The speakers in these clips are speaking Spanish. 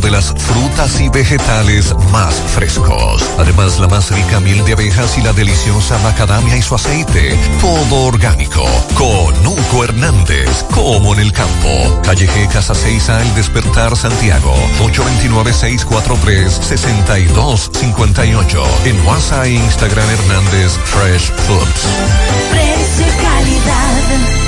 De las frutas y vegetales más frescos. Además, la más rica miel de abejas y la deliciosa macadamia y su aceite. Todo orgánico. Conuco Hernández. Como en el campo. Calle G, Casa 6A, El Despertar, Santiago. 829-643-6258. En WhatsApp e Instagram Hernández Fresh Foods. Precio calidad.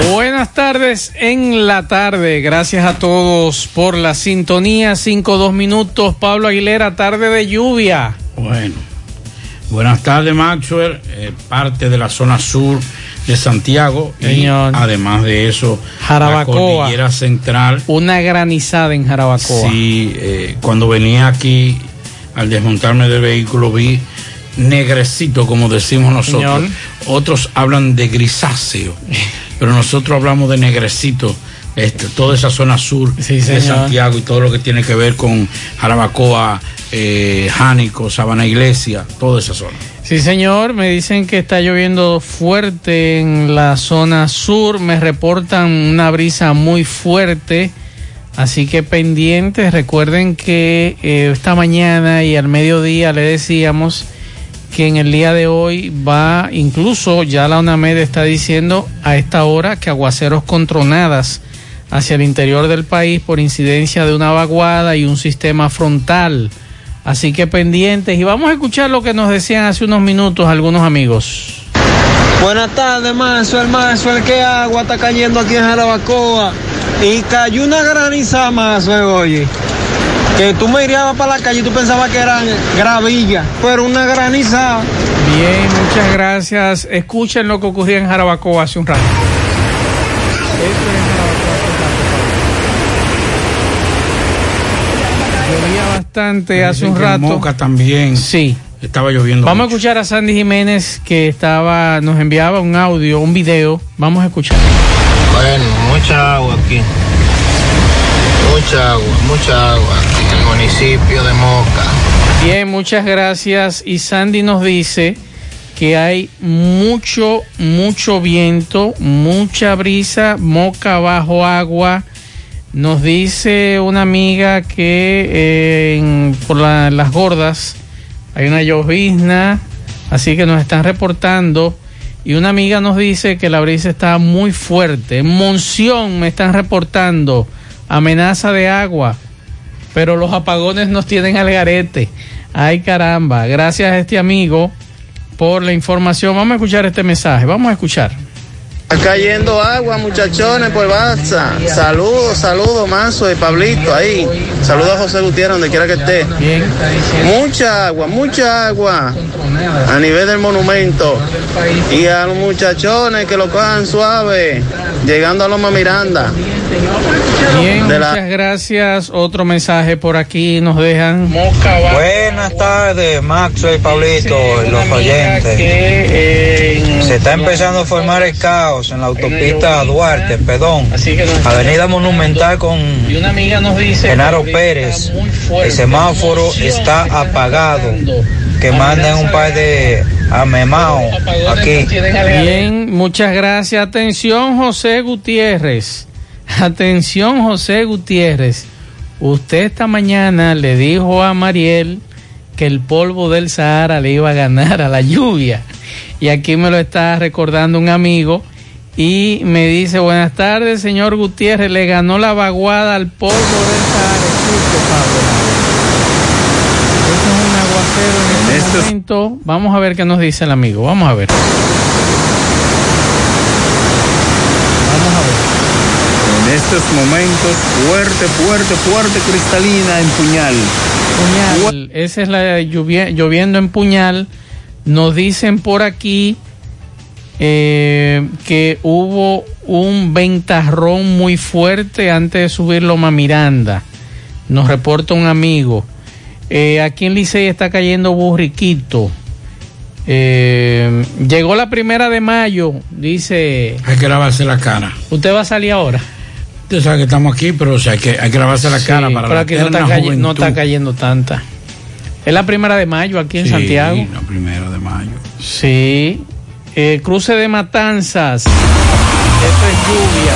Buenas tardes en la tarde. Gracias a todos por la sintonía. Cinco, dos minutos. Pablo Aguilera, tarde de lluvia. Bueno, buenas tardes, Maxwell. eh, parte de la zona sur de Santiago. Señor. Y además de eso, Jarabacoa. la cordillera central. Una granizada en Jarabacoa. Sí, eh, cuando venía aquí al desmontarme del vehículo vi negrecito, como decimos nosotros. Señor. Otros hablan de grisáceo, pero nosotros hablamos de negrecito. Este, toda esa zona sur de. Santiago y todo lo que tiene que ver con Jarabacoa, eh, Jánico, Sabana Iglesia, toda esa zona. Sí, señor, me dicen que está lloviendo fuerte en la zona sur, me reportan una brisa muy fuerte, así que pendientes, recuerden que eh, esta mañana y al mediodía le decíamos que en el día de hoy va, incluso ya la UNAMED está diciendo a esta hora que aguaceros con tronadas hacia el interior del país por incidencia de una vaguada y un sistema frontal. Así que pendientes y vamos a escuchar lo que nos decían hace unos minutos algunos amigos. Buenas tardes, Maxwell, Maxwell, ¿qué agua está cayendo aquí en Jarabacoa? Y cayó una graniza, Maxwell, oye. Que tú me irías para la calle y tú pensabas que eran gravilla, pero una graniza. Bien, muchas gracias. Escuchen lo que ocurrió en Jarabacoa hace un rato. Llovía bastante hace un rato. Moca también. Sí. Estaba lloviendo. Vamos a escuchar a Sandy Jiménez que estaba, nos enviaba un audio, un video. Vamos a escuchar. Bueno, mucha agua aquí. Mucha agua, mucha agua aquí municipio de Moca. Bien, muchas gracias. Y Sandy nos dice que hay mucho, mucho viento, mucha brisa, moca bajo agua. Nos dice una amiga que eh, por la- las gordas hay una llovizna, así que nos están reportando. Y una amiga nos dice que la brisa está muy fuerte. En Monción me están reportando amenaza de agua pero los apagones nos tienen al garete. Ay caramba, gracias a este amigo por la información. Vamos a escuchar este mensaje, vamos a escuchar. Está cayendo agua, muchachones, por Baza. Saludos, saludos, Manso y Pablito ahí. Saludos a José Gutiérrez, donde quiera que esté. Mucha agua, mucha agua. A nivel del monumento. Y a los muchachones que lo cojan suave. llegando a Loma Miranda. Bien, muchas gracias. Otro mensaje por aquí nos dejan. Buenas tardes, Maxwell y Pablito, los oyentes. Se está empezando a formar el caos en la autopista Duarte, perdón, Avenida Monumental con una amiga nos dice Genaro Pérez. El semáforo está apagado. Que manden un par de amemaos aquí. Bien, muchas gracias. Atención, José Gutiérrez. Atención, José Gutiérrez. Usted esta mañana le dijo a Mariel que el polvo del Sahara le iba a ganar a la lluvia. Y aquí me lo está recordando un amigo y me dice, buenas tardes, señor Gutiérrez, le ganó la vaguada al polvo del Sahara. Escuche, Pablo. Este es un aguacero en este momento. Vamos a ver qué nos dice el amigo. Vamos a ver. En estos momentos, fuerte, fuerte, fuerte, cristalina en puñal. Puñal, esa es la lluvia, lloviendo en Puñal. Nos dicen por aquí eh, que hubo un ventarrón muy fuerte antes de subir Loma Miranda. Nos reporta un amigo. Eh, aquí en Licey está cayendo burriquito. Eh, llegó la primera de mayo, dice. Hay que lavarse la cara. ¿Usted va a salir ahora? Usted sabe que estamos aquí, pero o sea, hay, que, hay que lavarse la Sí, cara para pero la aquí no está, calle- no está cayendo tanta. Es la primera de mayo aquí en Sí, Santiago. la primera de mayo. Sí. Eh, cruce de Matanzas. Eso es lluvia.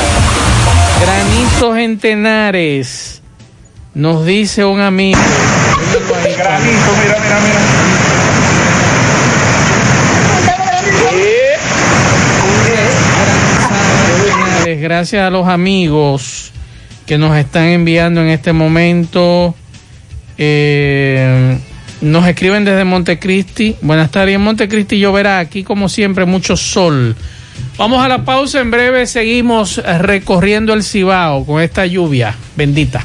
Granitos en Tenares. Nos dice un amigo. Granito, mira, mira, Tenares, Gracias a los amigos que nos están enviando en este momento. Eh, nos escriben desde Montecristi. Buenas tardes. En Montecristi lloverá aquí, como siempre, mucho sol. Vamos a la pausa. En breve seguimos recorriendo el Cibao con esta lluvia bendita.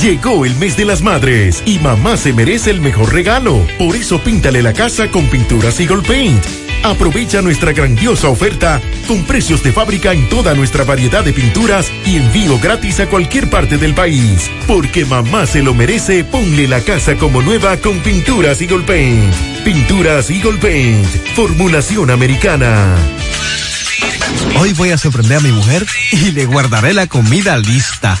Llegó el mes de las madres y mamá se merece el mejor regalo. Por eso píntale la casa con pinturas Eagle Paint. Aprovecha nuestra grandiosa oferta con precios de fábrica en toda nuestra variedad de pinturas y envío gratis a cualquier parte del país. Porque mamá se lo merece, ponle la casa como nueva con pinturas Eagle Paint. Pinturas Eagle Paint, formulación americana. Hoy voy a sorprender a mi mujer y le guardaré la comida lista.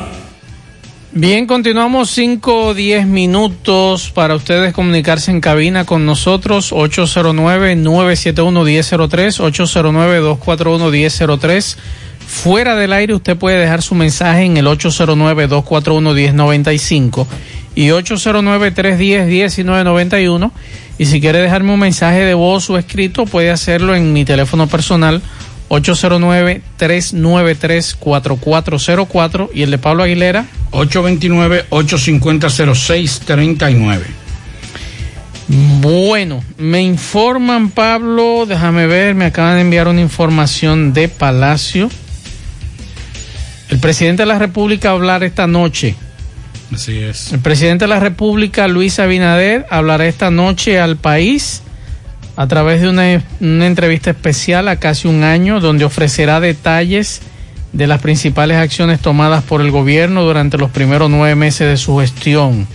Bien, continuamos 5 o 10 minutos para ustedes comunicarse en cabina con nosotros. 809-971-1003, 809-241-1003. Fuera del aire usted puede dejar su mensaje en el 809-241-1095 y 809-310-1991. Y si quiere dejarme un mensaje de voz o escrito, puede hacerlo en mi teléfono personal 809-393-4404 y el de Pablo Aguilera 829-850-0639. Bueno, me informan Pablo, déjame ver, me acaban de enviar una información de Palacio. El presidente de la República va a hablar esta noche. Así es. El presidente de la República, Luis Abinader, hablará esta noche al país a través de una, una, entrevista especial a casi un año donde ofrecerá detalles de las principales acciones tomadas por el gobierno durante los primeros nueve meses de su gestión.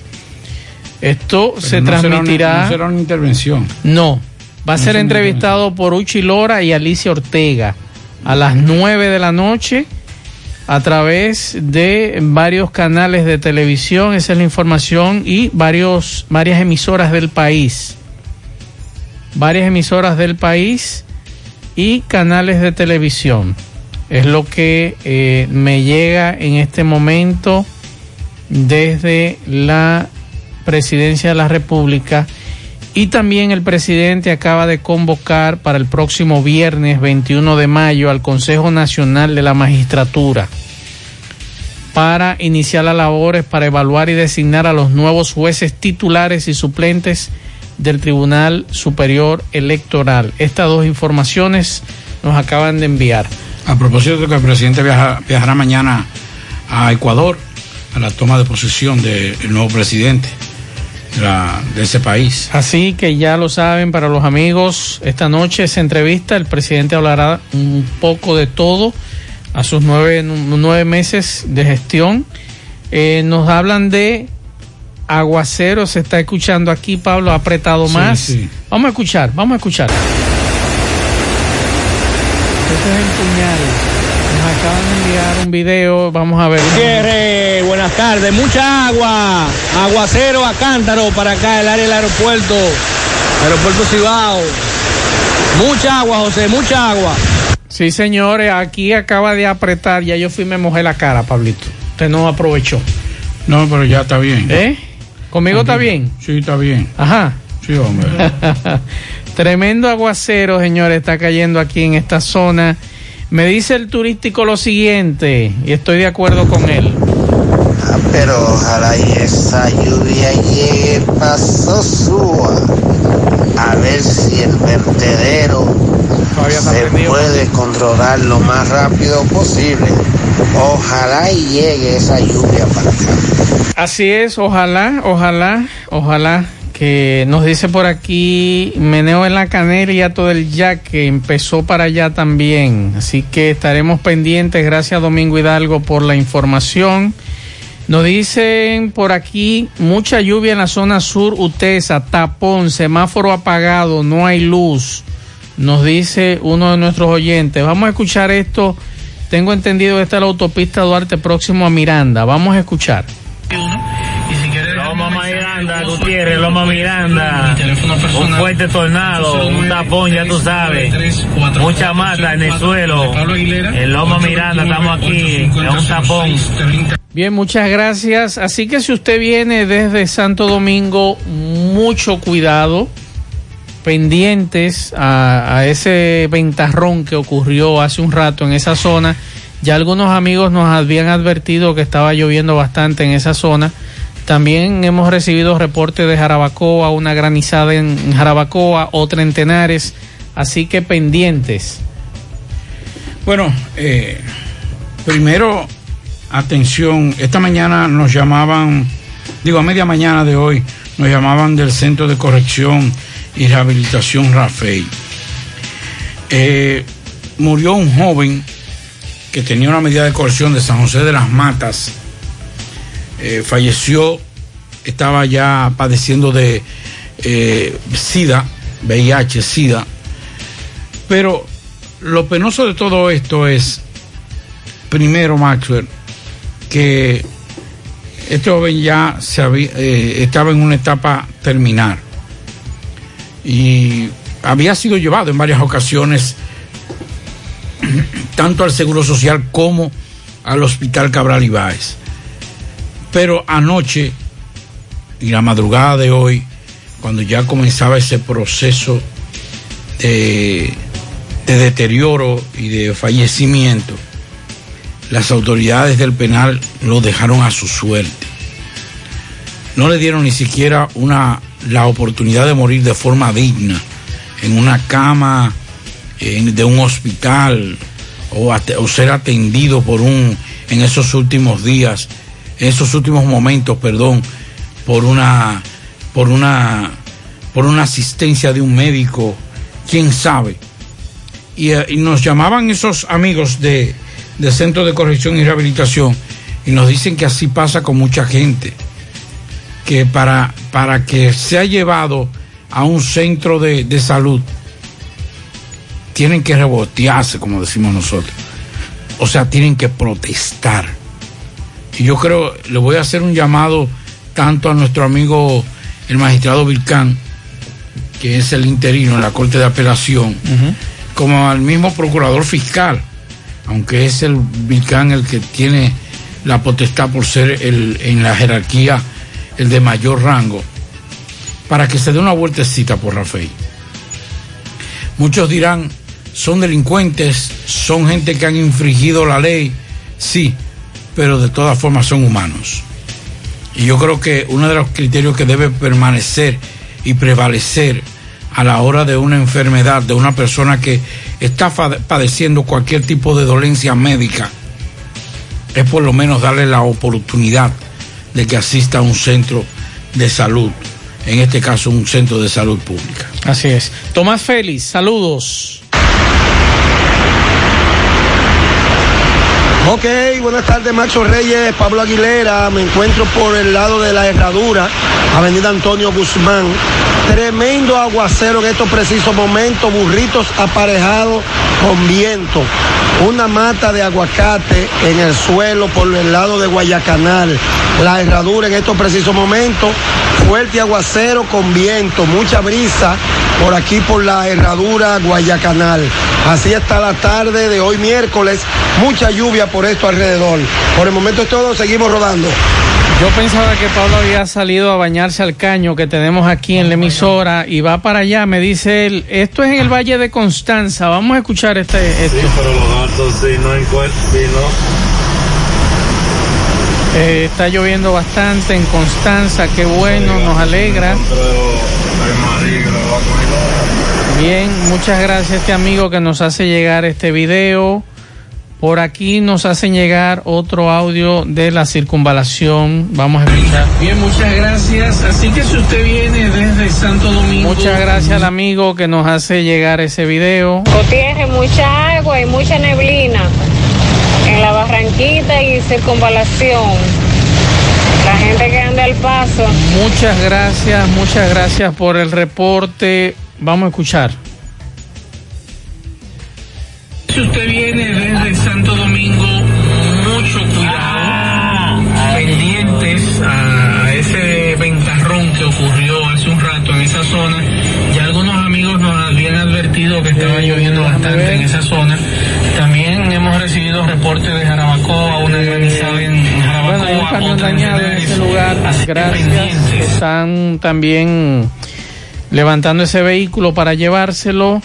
Esto Pero se no será transmitirá... una- no será una intervención. No, va a No ser entrevistado por Uchi Lora y Alicia Ortega a las nueve de la noche a través de varios canales de televisión, esa es la información, y varios, varias emisoras del país. Varias emisoras del país y canales de televisión. Es lo que eh, me llega en este momento desde la presidencia de la República. Y también el presidente acaba de convocar para el próximo viernes 21 de mayo al Consejo Nacional de la Magistratura para iniciar las labores para evaluar y designar a los nuevos jueces titulares y suplentes del Tribunal Superior Electoral. Estas dos informaciones nos acaban de enviar. A propósito de que el presidente viaja- viajará mañana a Ecuador a la toma de posesión del nuevo presidente de, la- de ese país. Así que ya lo saben para los amigos, esta noche se entrevista, el presidente hablará un poco de todo a sus nueve, nueve meses de gestión. Eh, nos hablan de aguacero, se está escuchando aquí, Pablo ha apretado Sí, más. sí. Vamos a escuchar, vamos a escuchar. Este es el puñal. Nos acaban de enviar un video, vamos a ver. Gutiérrez, buenas tardes. Mucha agua. Aguacero a cántaro para acá, el área del aeropuerto. Aeropuerto Cibao. Mucha agua, José, mucha agua. Sí, señores, aquí acaba de apretar, ya yo fui y me mojé la cara, Pablito. Usted no aprovechó. No, pero ya está bien. ¿Eh? ¿Conmigo está bien? Sí, está bien. Ajá. Sí, hombre. Tremendo aguacero, señores, está cayendo aquí en esta zona. Me dice el turístico lo siguiente, y estoy de acuerdo con él. Pero ojalá y esa lluvia llegue paso suba. A ver si el vertedero se puede controlar lo más rápido posible. Ojalá y llegue esa lluvia para acá. Así es, ojalá, ojalá, ojalá que nos dice por aquí meneo en la canela y todo el ya que empezó para allá también. Así que estaremos pendientes. Gracias Domingo Hidalgo por la información. Nos dicen por aquí mucha lluvia en la zona sur, Utesa, tapón, semáforo apagado, no hay luz. Nos dice uno de nuestros oyentes. Vamos a escuchar esto. Tengo entendido que esta es la autopista Duarte próximo a Miranda. Vamos a escuchar. Loma Miranda, Gutiérrez, Loma Miranda. Un fuerte tornado, un tapón, ya tú sabes. Mucha mata en el suelo. En Loma Miranda estamos aquí, en un tapón. Bien, muchas gracias. Así que si usted viene desde Santo Domingo, mucho cuidado, pendientes a, ese ventarrón que ocurrió hace un rato en esa zona. Ya algunos amigos nos habían advertido que estaba lloviendo bastante en esa zona. También hemos recibido reportes de Jarabacoa, una granizada en Jarabacoa, otra en Tenares. Así que pendientes. Bueno, eh, primero, atención, esta mañana nos llamaban, digo a media mañana de hoy, nos llamaban del Centro de Corrección y Rehabilitación Rafael. Eh, murió un joven que tenía una medida de corrección de San José de las Matas. Eh, falleció, estaba ya padeciendo de eh, SIDA, VIH, SIDA. Pero lo penoso de todo esto es, primero, Maxwell, que este joven ya se había, estaba en una etapa terminal y había sido llevado en varias ocasiones tanto al Seguro Social como al Hospital Cabral Ibáez. Pero anoche y la madrugada de hoy, cuando ya comenzaba ese proceso de, de deterioro y de fallecimiento, las autoridades del penal lo dejaron a su suerte. No le dieron ni siquiera una, la oportunidad de morir de forma digna, en una cama de un hospital o, o ser atendido por un, en esos últimos días, en esos últimos momentos, perdón, por una, por una, por una asistencia de un médico, quién sabe. Y, eh, y nos llamaban esos amigos de, del Centro de Corrección y Rehabilitación y nos dicen que así pasa con mucha gente, que para, para que sea llevado a un centro de, de salud, tienen que rebotearse, como decimos nosotros. O sea, tienen que protestar. Y yo creo, le voy a hacer un llamado tanto a nuestro amigo el magistrado Vilcán, que es el interino en la Corte de Apelación, como al mismo procurador fiscal, aunque es el Vilcán el que tiene la potestad por ser el, en la jerarquía el de mayor rango, para que se dé una vueltecita por Rafael. Muchos dirán, son delincuentes, son gente que han infringido la ley, sí, pero de todas formas son humanos. Y yo creo que uno de los criterios que debe permanecer y prevalecer a la hora de una enfermedad, de una persona que está padeciendo cualquier tipo de dolencia médica, es por lo menos darle la oportunidad de que asista a un centro de salud, en este caso un centro de salud pública. Así es. Tomás Félix, saludos. Ok, buenas tardes, Maxo Reyes, Pablo Aguilera. Me encuentro por el lado de la herradura, Avenida Antonio Guzmán. Tremendo aguacero en estos precisos momentos, burritos aparejados con viento. Una mata de aguacate en el suelo por el lado de Guayacanal. La herradura en estos precisos momentos, fuerte aguacero con viento, mucha brisa por aquí por la herradura Guayacanal. Así está la tarde de hoy miércoles, mucha lluvia por esto alrededor. Por el momento es todo, seguimos rodando. Yo pensaba que Pablo había salido a bañarse al caño que tenemos aquí en la emisora y va para allá, me dice él. Esto es en el Valle de Constanza. Vamos a escuchar este. esto. pero los gatos si no encuentran, si no. Eh, está lloviendo bastante en Constanza, qué bueno, nos alegra. Bien, muchas gracias a este amigo que nos hace llegar este video. Por aquí nos hacen llegar otro audio de la circunvalación. Vamos a escuchar. Bien, muchas gracias. Así que si usted viene desde Santo Domingo. Muchas gracias al amigo que nos hace llegar ese video. Gutiérrez, mucha agua y mucha neblina en la Barranquita y circunvalación. La gente que anda al paso. Muchas gracias, muchas gracias por el reporte. Vamos a escuchar. Si usted viene estaba lloviendo bastante en esa zona. También hemos recibido reportes de Jarabacoa, una granizada en Jarabacoa. Bueno, hay un camión dañado en ese lugar. Gracias. Están también levantando ese vehículo para llevárselo.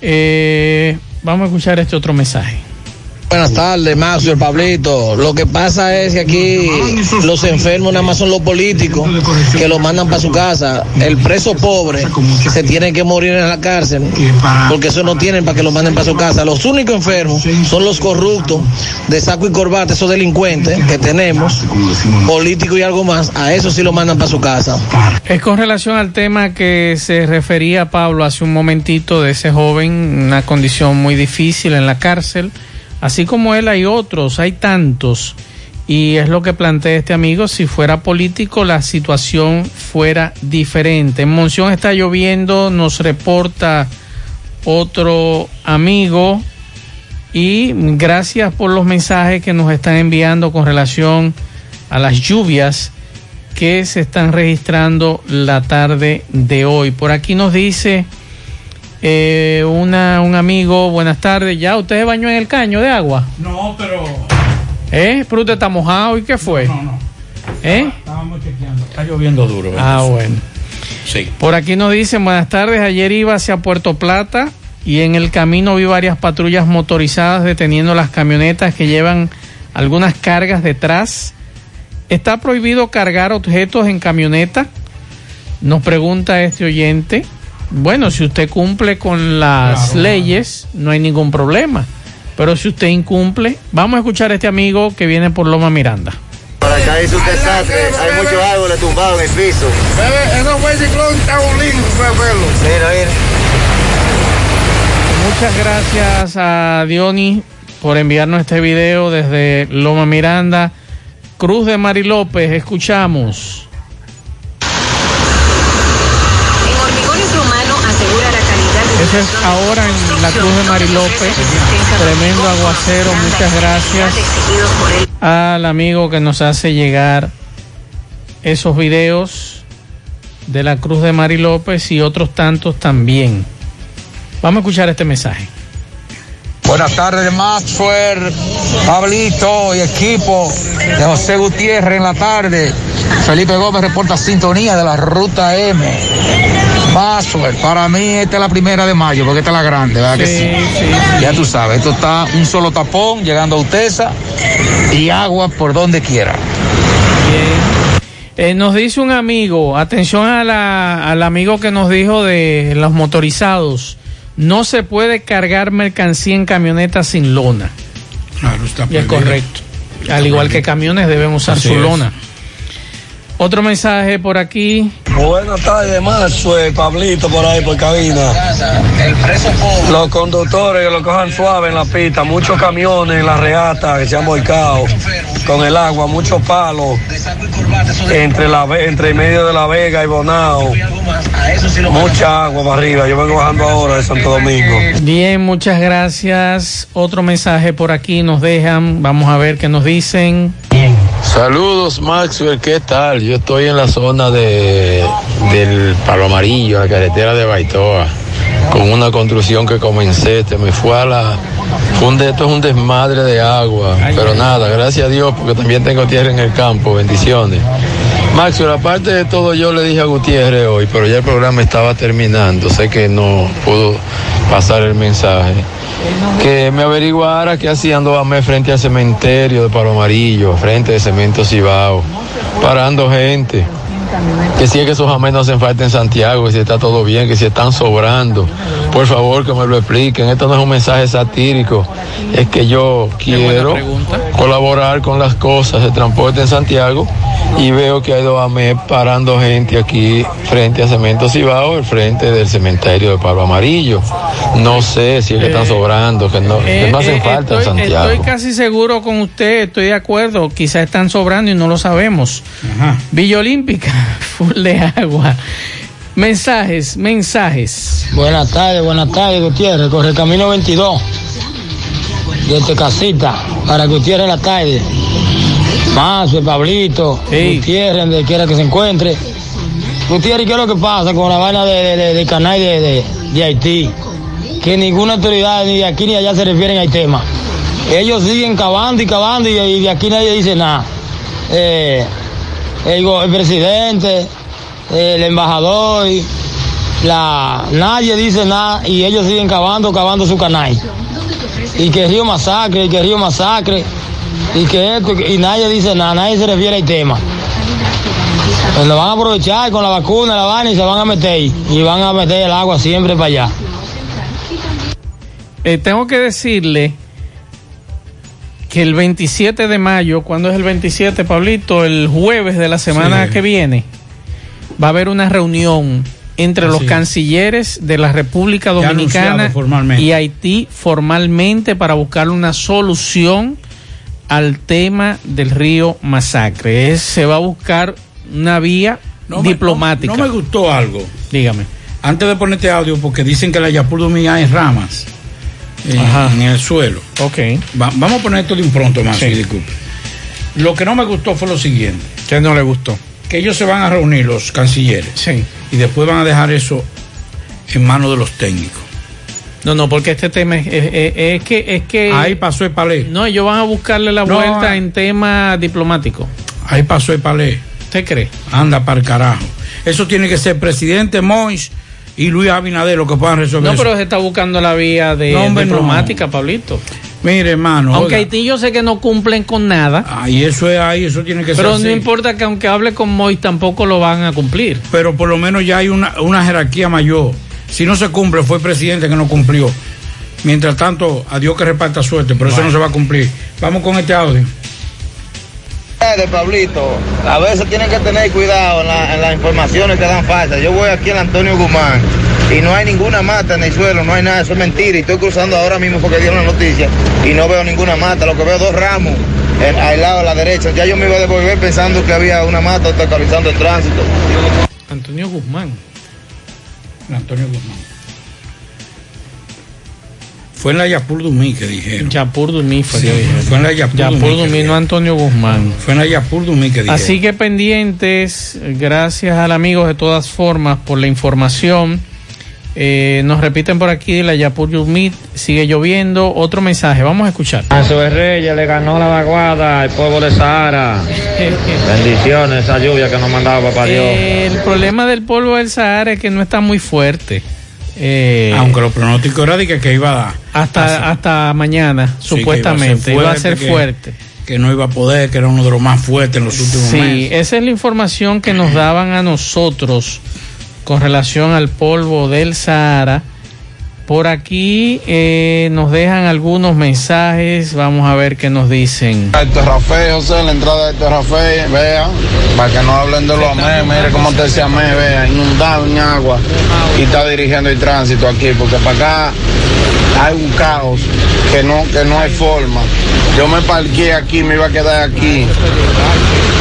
Eh, vamos a escuchar este otro mensaje. Buenas tardes, Maxo, el Pablito. Lo que pasa es que aquí los enfermos nada más son los políticos que lo mandan para su casa. El preso pobre se tiene que morir en la cárcel porque eso no tienen para que lo manden para su casa. Los únicos enfermos son los corruptos de saco y corbata, esos delincuentes que tenemos, políticos y algo más. A eso sí lo mandan para su casa. Es con relación al tema que se refería Pablo hace un momentito de ese joven, una condición muy difícil en la cárcel. Así como él hay otros, hay tantos. Y es lo que plantea este amigo, si fuera político la situación fuera diferente. En Monción está lloviendo, nos reporta otro amigo. Y gracias por los mensajes que nos están enviando con relación a las lluvias que se están registrando la tarde de hoy. Por aquí nos dice eh, una, un amigo, buenas tardes. ¿Ya usted se bañó en el caño de agua? No, pero. ¿Eh? ¿Pero usted está mojado y qué fue? No, no. ¿Eh? Estábamos chequeando. Está lloviendo duro. Ah, bueno. Sí. Por aquí nos dicen, buenas tardes, ayer iba hacia Puerto Plata y en el camino vi varias patrullas motorizadas deteniendo las camionetas que llevan algunas cargas detrás. ¿Está prohibido cargar objetos en camioneta? Nos pregunta este oyente. Bueno, si usted cumple con las Claro. leyes, no hay ningún problema. Pero si usted incumple, vamos a escuchar a este amigo que viene por Loma Miranda. Por acá es un desastre, hay muchos árboles tumbados en el piso. Eso fue el ciclón Tabolín, fue verlo. Mira, mira. Muchas gracias a Diony por enviarnos este video desde Loma Miranda. Cruz de Mari López, escuchamos. Calidad de Eso es ahora en la Cruz de Mari López. Tremendo aguacero, muchas gracias al amigo que nos hace llegar esos videos de la Cruz de Mari López y otros tantos también. Vamos a escuchar este mensaje. Buenas tardes, Maxwell, Pablito y equipo de José Gutiérrez en la tarde. Felipe Gómez reporta sintonía de la ruta M. Maxwell, para mí esta es la primera de mayo, porque esta es la grande, ¿verdad que sí? Ya tú sabes, esto está un solo tapón llegando a Utesa y agua por donde quiera. Eh, nos dice un amigo, atención a la- al amigo que nos dijo de los motorizados, no se puede cargar mercancía en camionetas sin lona. Claro, está Y es correcto. Al igual que camiones deben usar Así su es. lona. Otro mensaje por aquí. Buenas tardes, Maxwell, Pablito por ahí por cabina. Los conductores que lo cojan suave en la pista, muchos camiones en la reata que se han volcado con el agua, muchos palos entre la entre medio de la Vega y Bonao. Mucha agua para arriba. Yo vengo bajando ahora de Santo Domingo. Bien, muchas gracias. Otro mensaje por aquí nos dejan. Vamos a ver qué nos dicen. Saludos Maxwell, ¿qué tal? Yo estoy en la zona de, del Palo Amarillo, la carretera de Baitoa, con una construcción que comencé, este, me fue a la... fue un esto es un desmadre de agua, pero nada, gracias a Dios, porque también tengo tierra en el campo, bendiciones. Maxwell, aparte de todo, yo le dije a Gutiérrez hoy, pero ya el programa estaba terminando, sé que no pudo pasar el mensaje que me averiguara qué hacían Doamé frente al cementerio de Palo Amarillo, frente de Cemento Cibao, parando gente. Que si es que esos jamés no hacen falta en Santiago, que si está todo bien, que si están sobrando. Por favor, que me lo expliquen. Esto no es un mensaje satírico, es que yo quiero colaborar con las cosas de transporte en Santiago y veo que hay Doamé parando gente aquí frente a Cemento Cibao, el frente del cementerio de Palo Amarillo. No sé si es que están sobrando, que no, que no hacen Eh, falta en Santiago. estoy casi seguro con usted, estoy de acuerdo. Quizás están sobrando y no lo sabemos. Villa Olímpica, full de agua. Mensajes, mensajes. Buenas tardes, buenas tardes, Gutiérrez. Corre el camino 22. Desde casita, para Gutiérrez la tarde. Mazo, Pablito, Gutiérrez, donde quiera que se encuentre. Gutiérrez, ¿qué es lo que pasa con la vaina de, de, de- canal de, de- de Haití? Que ninguna autoridad ni de aquí ni de allá se refieren al tema. Ellos siguen cavando y cavando y, y de aquí nadie dice nada. Eh, el, presidente, el embajador, la, nadie dice nada y ellos siguen cavando, cavando su canal. Y que Río Masacre, y que Río Masacre, y que esto, y nadie dice nada, nadie se refiere al tema. Pues lo van a aprovechar con la vacuna, la van y se van a meter, y van a meter el agua siempre para allá. Eh, tengo que decirle que el 27 de mayo, ¿cuándo es el 27, Pablito? El jueves de la semana Sí. que viene, va a haber una reunión entre los Así es. cancilleres de la República Dominicana y Haití formalmente para buscar una solución al tema del río Masacre. Es- se va a buscar una vía No me- diplomática. No, me gustó algo. Dígame. Antes de ponerte audio, porque dicen que la Yapur mía hay ramas en, el suelo. Ok. Va- vamos a poner esto de un pronto más, disculpe. Lo que no me gustó fue lo siguiente. ¿Qué no le gustó? Que ellos se van a reunir, los cancilleres. Sí. Y después van a dejar eso en manos de los técnicos. No, no, porque este tema es, es- es- es que es que Ahí pasó el palé. no, ellos van a buscarle la No, vuelta ah. en tema diplomático. Ahí pasó el palé. ¿Usted cree? Anda para el carajo. Eso tiene que ser presidente Mois y Luis Abinader lo que puedan resolver. No, eso. pero se está buscando la vía de No, no. diplomática, Pablito. Mire, hermano. aunque oiga. Haití yo sé que no cumplen con nada, Ahí eso es ahí, eso tiene que pero ser no así. importa que aunque hable con Moy tampoco lo van a cumplir. Pero por lo menos ya hay una, una jerarquía mayor. Si no se cumple, fue el presidente que no cumplió. Mientras tanto, a Dios que reparta suerte, pero eso no se va a cumplir. Vamos con este audio. De Pablito, a veces tienen que tener cuidado en, la- en las informaciones que dan falsas. Yo voy aquí al Antonio Guzmán y no hay ninguna mata en el suelo, no hay nada, eso es mentira. Y estoy cruzando ahora mismo porque dieron la noticia y no veo ninguna mata, lo que veo dos ramos al lado a la derecha. Ya yo me iba a devolver pensando que había una mata obstaculizando el tránsito. Antonio Guzmán. Antonio Guzmán. Fue en la Yapur Dumí que dijeron. Yapur Dumí fue Sí, que dijeron. fue en la Yapur, Yapur Dumí Dumí, no. Antonio Guzmán. Fue en la Yapur Dumí que dijeron. Así que pendientes, gracias al amigo de todas formas por la información. Eh, nos repiten por aquí la Yapur Yumit, sigue lloviendo. Otro mensaje, vamos a escuchar. A su Reyes le ganó la vaguada al pueblo de Sahara. Bendiciones, esa lluvia que nos mandaba papá Dios. El problema del polvo del Sahara es que no está muy fuerte. Eh, Aunque los pronósticos era de que, que iba a dar. hasta, hasta mañana, Sí, supuestamente. Iba a ser fuerte. Que no iba a poder, que era uno de los más fuertes en los últimos Sí, meses. esa es la información que nos daban a nosotros con relación al polvo del Sahara. Por aquí eh, nos dejan algunos mensajes, vamos a ver qué nos dicen. Héctor Rafael, José, la entrada de Rafael, vea, para que no hablen de los AME, mire cómo te decía AME, vea, inundado en agua y está dirigiendo el tránsito aquí, porque para acá hay un caos que no, que no hay forma. Yo me parqué aquí, me iba a quedar aquí,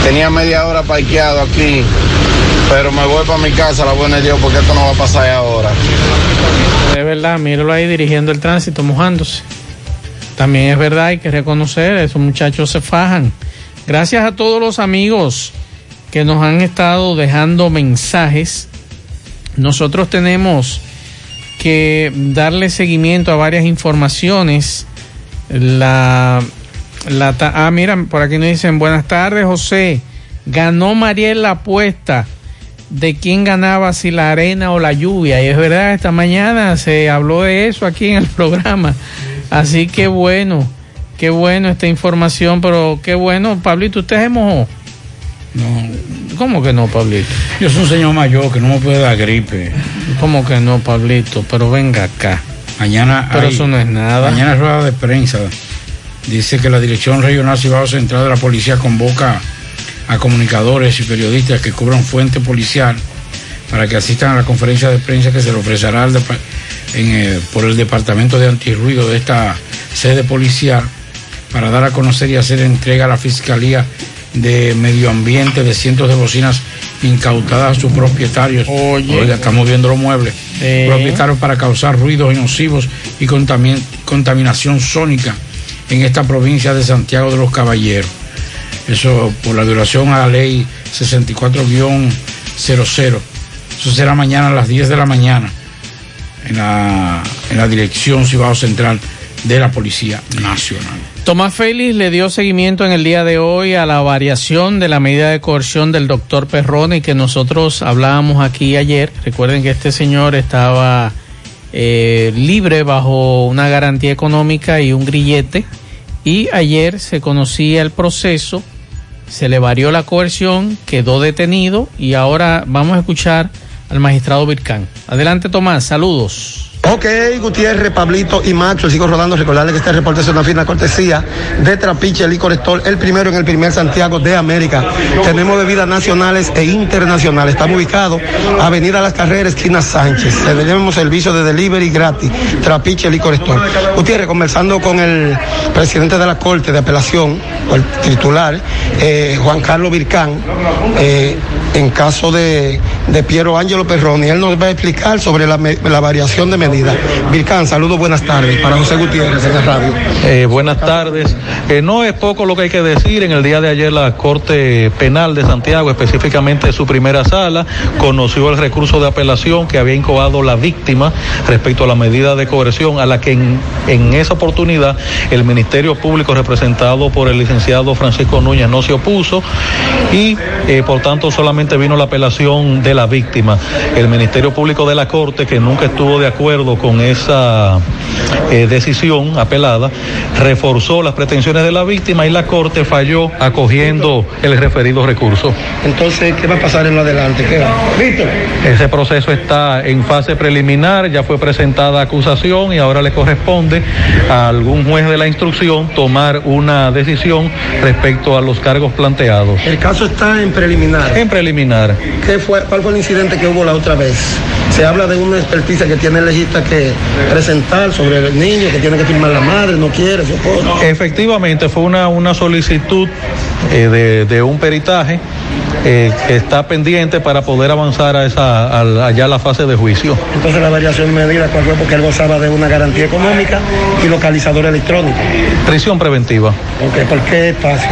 tenía media hora parqueado aquí, pero me voy para mi casa, la buena Dios, porque esto no va a pasar ahora. De verdad, míralo ahí dirigiendo el tránsito, mojándose. También es verdad, hay que reconocer, esos muchachos se fajan. Gracias a todos los amigos que nos han estado dejando mensajes. Nosotros tenemos que darle seguimiento a varias informaciones. La, la ah, mira, por aquí nos dicen, buenas tardes, José. Ganó Mariel la apuesta de quién ganaba, si la arena o la lluvia. Y es verdad, esta mañana se habló de eso aquí en el programa. Así que bueno, qué bueno esta información, pero qué bueno, Pablito, usted se mojó. No. ¿Cómo que no, Pablito? Yo soy un señor mayor que no me puede dar gripe. ¿Cómo que no, Pablito? Pero venga acá. Mañana Pero hay- eso no es nada. Mañana rueda de prensa. Dice que la Dirección Regional Cibao Central de la Policía convoca a comunicadores y periodistas que cubran fuente policial para que asistan a la conferencia de prensa que se le ofrecerá al depa- en, eh, por el Departamento de Antirruido de esta sede policial para dar a conocer y hacer entrega a la Fiscalía de Medio Ambiente de cientos de bocinas incautadas a sus propietarios. Oiga, estamos viendo los muebles. Eh. Propietarios para causar ruidos nocivos y contamin- contaminación sónica en esta provincia de Santiago de los Caballeros. Eso por la violación a la ley 64-00. Eso será mañana a las 10 de la mañana en la, en la dirección Cibao Central de la Policía Nacional. Tomás Félix le dio seguimiento en el día de hoy a la variación de la medida de coerción del doctor Perrone que nosotros hablábamos aquí ayer. Recuerden que este señor estaba eh, libre bajo una garantía económica y un grillete y ayer se conocía el proceso, se le varió la coerción, quedó detenido y ahora vamos a escuchar al magistrado Vircán. Adelante Tomás, saludos. Ok, Gutiérrez, Pablito y Macho, sigo rodando. Recordarles que este reporte es una fina cortesía de Trapiche Licor Store, el primero en el primer Santiago de América. Tenemos bebidas nacionales e internacionales. Estamos ubicados Avenida Las Carreras, esquina Sánchez. Tenemos servicio de delivery gratis. Trapiche Licor Store. Gutiérrez, conversando con el presidente de la Corte de Apelación, el titular, eh, Juan Carlos Vircán, eh, en caso de, de Piero Ángelo Perroni, él nos va a explicar sobre la, variación de medidas. Vircán, saludos, buenas tardes. Para José Gutiérrez en la radio. Eh, buenas tardes. Eh, no es poco lo que hay que decir. En el día de ayer la Corte Penal de Santiago, específicamente su primera sala, conoció el recurso de apelación que había incoado la víctima respecto a la medida de coerción a la que en, en esa oportunidad el Ministerio Público representado por el licenciado Francisco Núñez no se opuso y eh, por tanto solamente vino la apelación de la víctima. El Ministerio Público de la Corte, que nunca estuvo de acuerdo con esa eh, decisión apelada, reforzó las pretensiones de la víctima y la Corte falló acogiendo el referido recurso. Entonces, ¿qué va a pasar en lo adelante? ¿Qué va? Víctor. Ese proceso está en fase preliminar, ya fue presentada acusación y ahora le corresponde a algún juez de la instrucción tomar una decisión respecto a los cargos planteados. El caso está en preliminar. En preliminar. ¿Qué fue, ¿Cuál fue el incidente que hubo la otra vez? Se habla de una experticia que tiene el legista que presentar sobre el niño, que tiene que firmar la madre, no quiere, esposo. Efectivamente, fue una, una solicitud eh, de, de un peritaje eh, que está pendiente para poder avanzar a esa, a- allá la fase de juicio. Entonces la variación medida, ¿cuál fue? Porque él gozaba de una garantía económica y localizador electrónico. Prisión preventiva, Ok, ¿Por qué espacio?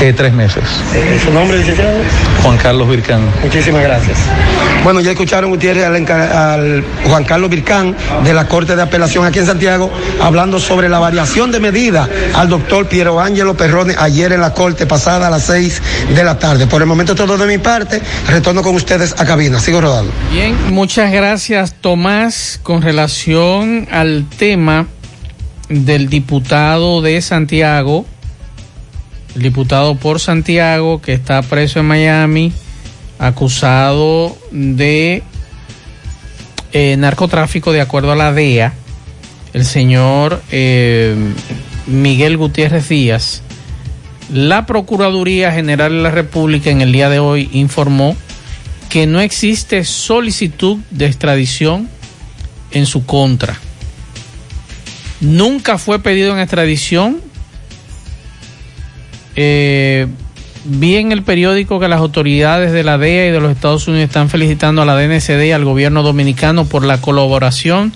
eh, tres meses. Eh, ¿Su nombre, licenciado? Juan Carlos Vircán. Muchísimas gracias. Bueno, ya escucharon Gutiérrez al, Juan Carlos Vircán de la Corte de Apelación aquí en Santiago, hablando sobre la variación de medida al doctor Piero Ángelo Perrone ayer en la Corte, pasada a las seis de la tarde. Por el momento todo de mi parte, retorno con ustedes a cabina. Sigo rodando. Bien, muchas gracias Tomás con relación al tema del diputado de Santiago, el diputado por Santiago que está preso en Miami, acusado de eh, narcotráfico de acuerdo a la DEA, el señor eh, Miguel Gutiérrez Díaz. La Procuraduría General de la República en el día de hoy informó que no existe solicitud de extradición en su contra. Nunca fue pedido en extradición. Eh, vi en el periódico que las autoridades de la DEA y de los Estados Unidos están felicitando a la DNCD y al gobierno dominicano por la colaboración,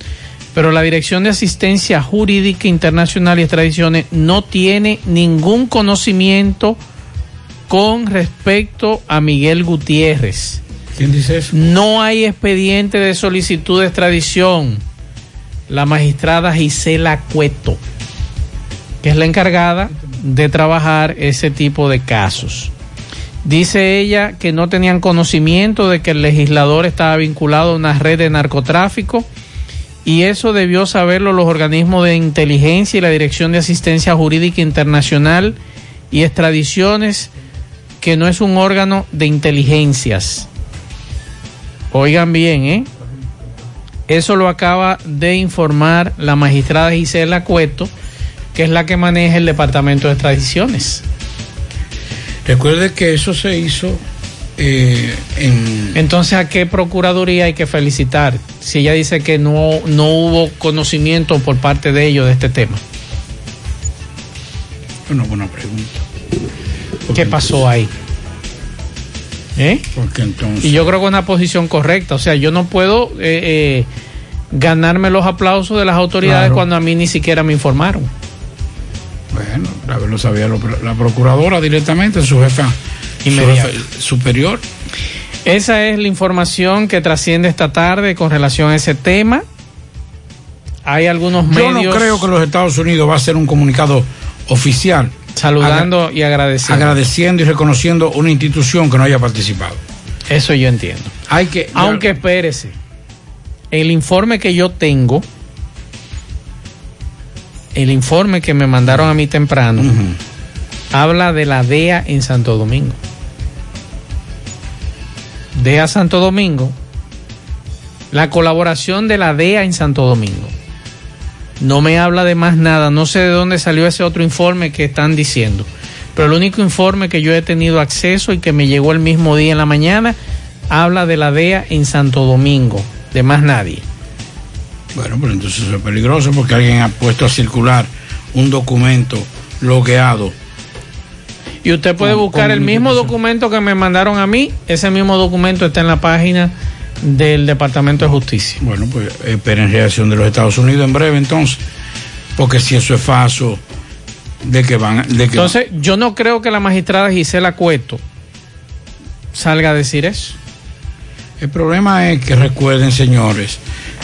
pero la Dirección de Asistencia Jurídica Internacional y Extradiciones no tiene ningún conocimiento con respecto a Miguel Gutiérrez. ¿Quién dice eso? No hay expediente de solicitud de extradición. La magistrada Gisela Cueto, que es la encargada de trabajar ese tipo de casos. Dice ella que no tenían conocimiento de que el legislador estaba vinculado a una red de narcotráfico y eso debió saberlo los organismos de inteligencia y la Dirección de Asistencia Jurídica Internacional y Extradiciones, que no es un órgano de inteligencias. Oigan bien, ¿eh? Eso lo acaba de informar la magistrada Gisela Cueto, que es la que maneja el Departamento de Extradiciones. Recuerde que eso se hizo eh, en... Entonces, ¿a qué procuraduría hay que felicitar? Si ella dice que no, no hubo conocimiento por parte de ellos de este tema. Una buena pregunta. ¿Qué pasó ahí? ¿Eh? Porque entonces... Y yo creo que es una posición correcta. O sea, yo no puedo eh, eh, ganarme los aplausos de las autoridades Claro. cuando a mí ni siquiera me informaron. Bueno, la vez lo sabía lo- la procuradora directamente, su jefa su superior. Esa es la información que trasciende esta tarde con relación a ese tema. Hay algunos Yo medios. no creo que los Estados Unidos va a hacer un comunicado oficial. Saludando y agradeciendo. Agradeciendo y reconociendo una institución que no haya participado. Eso yo entiendo. Hay que. Aunque espérese, el informe que yo tengo, el informe que me mandaron a mí temprano, habla de la DEA en Santo Domingo. DEA Santo Domingo, la colaboración de la DEA en Santo Domingo. No me habla de más nada, no sé de dónde salió ese otro informe que están diciendo. Pero el único informe que yo he tenido acceso y que me llegó el mismo día en la mañana habla de la DEA en Santo Domingo, de más nadie. Bueno, pero entonces eso es peligroso porque alguien ha puesto a circular un documento logueado. Y usted puede Con- buscar con el mismo documento que me mandaron a mí, ese mismo documento está en la página del Departamento de Justicia. Bueno, pues esperen reacción de los Estados Unidos en breve entonces. Porque si eso es falso, de que van. De que Entonces, yo no creo que la magistrada Gisela Cueto salga a decir eso. El problema es que recuerden, señores,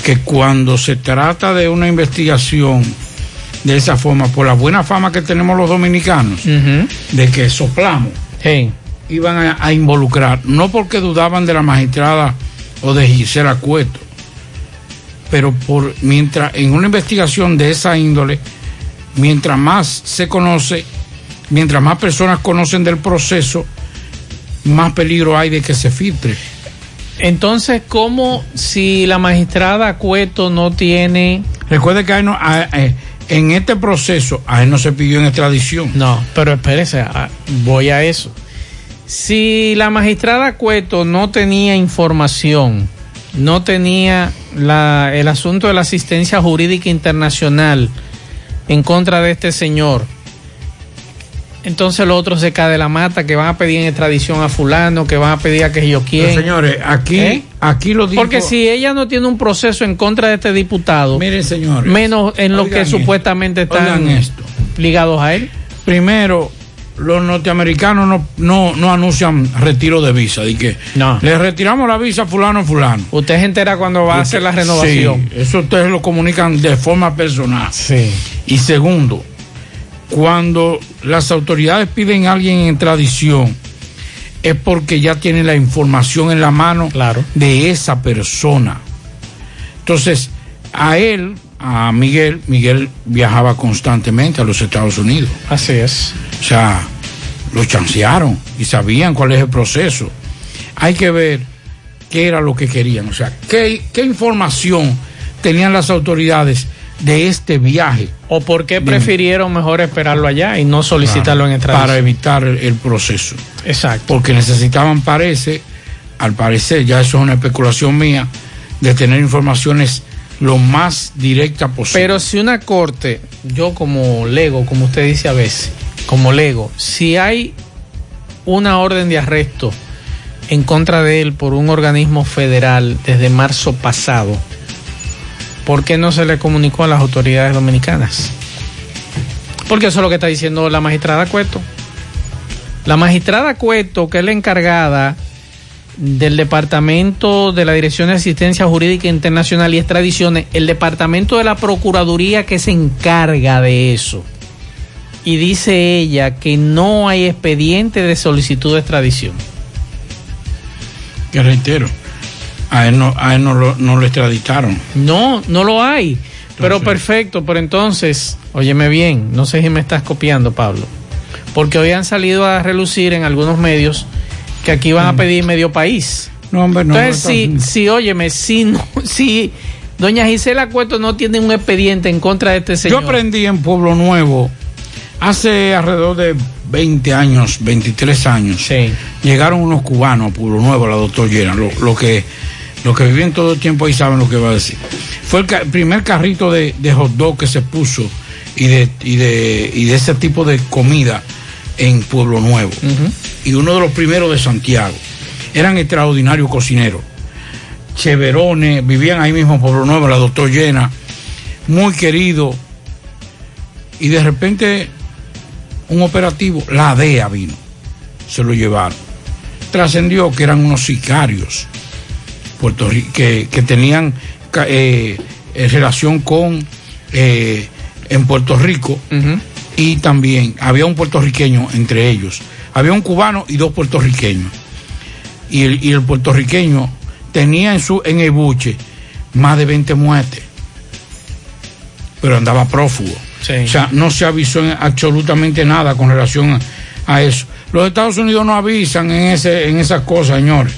que cuando se trata de una investigación de esa forma, por la buena fama que tenemos los dominicanos, de que soplamos, iban a, a involucrar, no porque dudaban de la magistrada o de Gisela Cueto, pero por mientras en una investigación de esa índole, mientras más se conoce, mientras más personas conocen del proceso, más peligro hay de que se filtre. Entonces, ¿cómo si la magistrada Cueto no tiene... Recuerde que él no- a- eh, en este proceso a él no se pidió en extradición. No, pero espérese, voy a eso. Si la magistrada Cueto no tenía información, no tenía la- el asunto de la asistencia jurídica internacional en contra de este señor, entonces los otros se cae de la mata, que van a pedir en extradición a fulano, que van a pedir a que yo quiera. Señores, aquí, aquí lo digo. Porque si ella no tiene un proceso en contra de este diputado, miren señores, menos en lo que esto, supuestamente están esto. ligados a él. Primero, los norteamericanos no, no, no anuncian retiro de visa. De que le retiramos la visa a fulano fulano. Usted se entera cuando va a hacer la renovación. Sí, eso ustedes lo comunican de forma personal. Sí. Y segundo, cuando las autoridades piden a alguien en tradición, es porque ya tienen la información en la mano de esa persona. Entonces, a él, a Miguel, Miguel viajaba constantemente a los Estados Unidos. Así es. O sea, lo chancearon y sabían cuál es el proceso. Hay que ver qué era lo que querían. O sea, qué, qué información tenían las autoridades de este viaje. ¿O por qué prefirieron mejor esperarlo allá y no solicitarlo en extradición? Para evitar el, proceso. Exacto. Porque necesitaban, parece, al parecer, ya eso es una especulación mía, de tener informaciones lo más directas posible. Pero si una corte, yo como lego, como usted dice a veces, como lego, si hay una orden de arresto en contra de él por un organismo federal desde marzo pasado, ¿por qué no se le comunicó a las autoridades dominicanas? Porque eso es lo que está diciendo la magistrada Cueto. La magistrada Cueto, que es la encargada del Departamento de la Dirección de Asistencia Jurídica Internacional y Extradiciones, el Departamento de la Procuraduría que se encarga de eso. Y dice ella que no hay expediente de solicitud de extradición. Que reitero, a él no, a él no, lo, no lo extraditaron. No, no lo hay. Pero perfecto, pero entonces, óyeme bien, no sé si me estás copiando, Pablo. Porque hoy han salido a relucir en algunos medios que aquí van a pedir medio país. No, hombre, no. Entonces, si, si, óyeme, si, no- si doña Gisela Cueto no tiene un expediente en contra de este señor. Yo aprendí en Pueblo Nuevo hace alrededor de 20 años, 23 años. Llegaron unos cubanos a Pueblo Nuevo, la doctor Llena, lo, lo que los que viven todo el tiempo ahí saben lo que va a decir. Fue el, ca- el primer carrito de, de hot dog que se puso y de, y, de, y de ese tipo de comida en Pueblo Nuevo. Y uno de los primeros de Santiago. Eran extraordinarios cocineros. Cheverones, vivían ahí mismo en Pueblo Nuevo, la doctor Llena, muy querido. Y de repente un operativo, la DEA vino, se lo llevaron. Trascendió que eran unos sicarios Puerto que, que tenían eh, eh, relación con eh, en Puerto Rico y también había un puertorriqueño entre ellos. Había un cubano y dos puertorriqueños. Y el, y el puertorriqueño tenía en, su, en el buche más de 20 muertes. Pero andaba prófugo. O sea, no se avisó en absolutamente nada con relación a, a eso. Los Estados Unidos no avisan en, ese, en esas cosas, señores.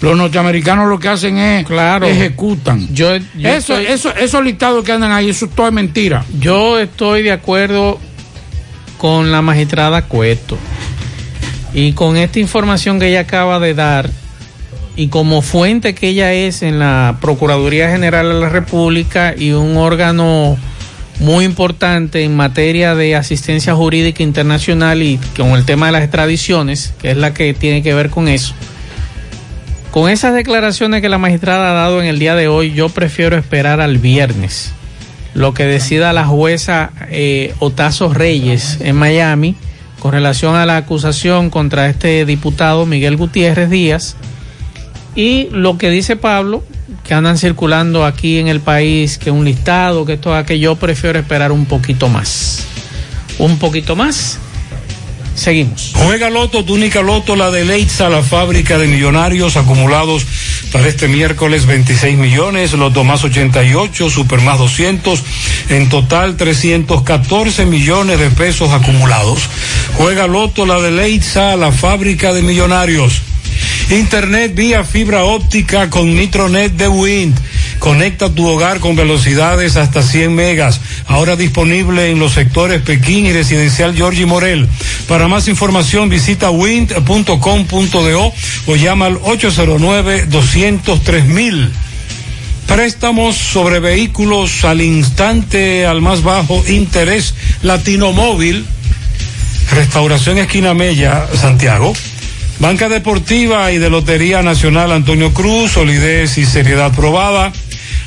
Los norteamericanos lo que hacen es Claro. ejecutan. Yo, yo eso, estoy- eso, esos listados que andan ahí, eso todo es mentira. Yo estoy de acuerdo con la magistrada Cueto. Y con esta información que ella acaba de dar, y como fuente que ella es en la Procuraduría General de la República y un órgano muy importante en materia de asistencia jurídica internacional y con el tema de las extradiciones, que es la que tiene que ver con eso. Con esas declaraciones que la magistrada ha dado en el día de hoy, yo prefiero esperar al viernes lo que decida la jueza eh, Otazo Reyes en Miami con relación a la acusación contra este diputado Miguel Gutiérrez Díaz y lo que dice Pablo que andan circulando aquí en el país que un listado que esto que yo prefiero esperar un poquito más. Un poquito más seguimos Juega Loto, tu única Loto, la de Leitza, la fábrica de millonarios acumulados para este miércoles 26 millones, Loto más 88, Super más 200, en total 314 millones de pesos acumulados. Juega Loto, la de Leitza, la fábrica de millonarios. Internet vía fibra óptica con Nitronet de Wind. Conecta tu hogar con velocidades hasta 100 megas. Ahora disponible en los sectores Pekín y Residencial Giorgi Morel. Para más información visita wind.com.do o llama al 809-203 Préstamos sobre vehículos al instante, al más bajo interés. Latino Móvil. Restauración Esquina Mella, Santiago. Banca Deportiva y de Lotería Nacional Antonio Cruz, solidez y seriedad probada.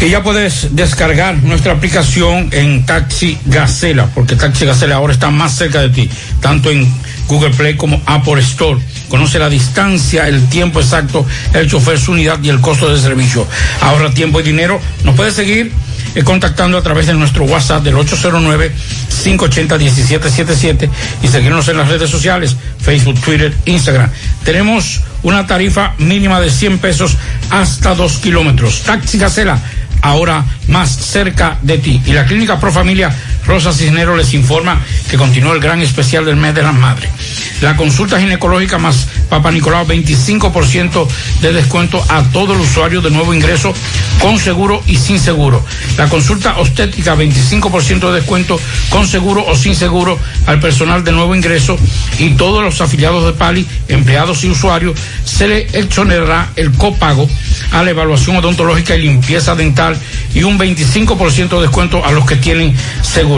Y ya puedes descargar nuestra aplicación en Taxi Gacela, porque Taxi Gacela ahora está más cerca de ti, tanto en Google Play como Apple Store. Conoce la distancia, el tiempo exacto, el chofer, su unidad y el costo del servicio. Ahorra tiempo y dinero. Nos puedes seguir eh, contactando a través de nuestro WhatsApp del 809-580-1777 y seguirnos en las redes sociales, Facebook, Twitter, Instagram. Tenemos una tarifa mínima de 100 pesos hasta 2 kilómetros. Taxi Gacela, ahora más cerca de ti. Y la Clínica Pro Familia Rosa Cisnero les informa que continúa el gran especial del mes de las madres. La consulta ginecológica más Papa Nicolau, 25% de descuento a todo el usuario de nuevo ingreso con seguro y sin seguro. La consulta obstétrica, 25% de descuento con seguro o sin seguro al personal de nuevo ingreso y todos los afiliados de Pali, empleados y usuarios, se le exonerará el copago a la evaluación odontológica y limpieza dental y un 25% de descuento a los que tienen seguro.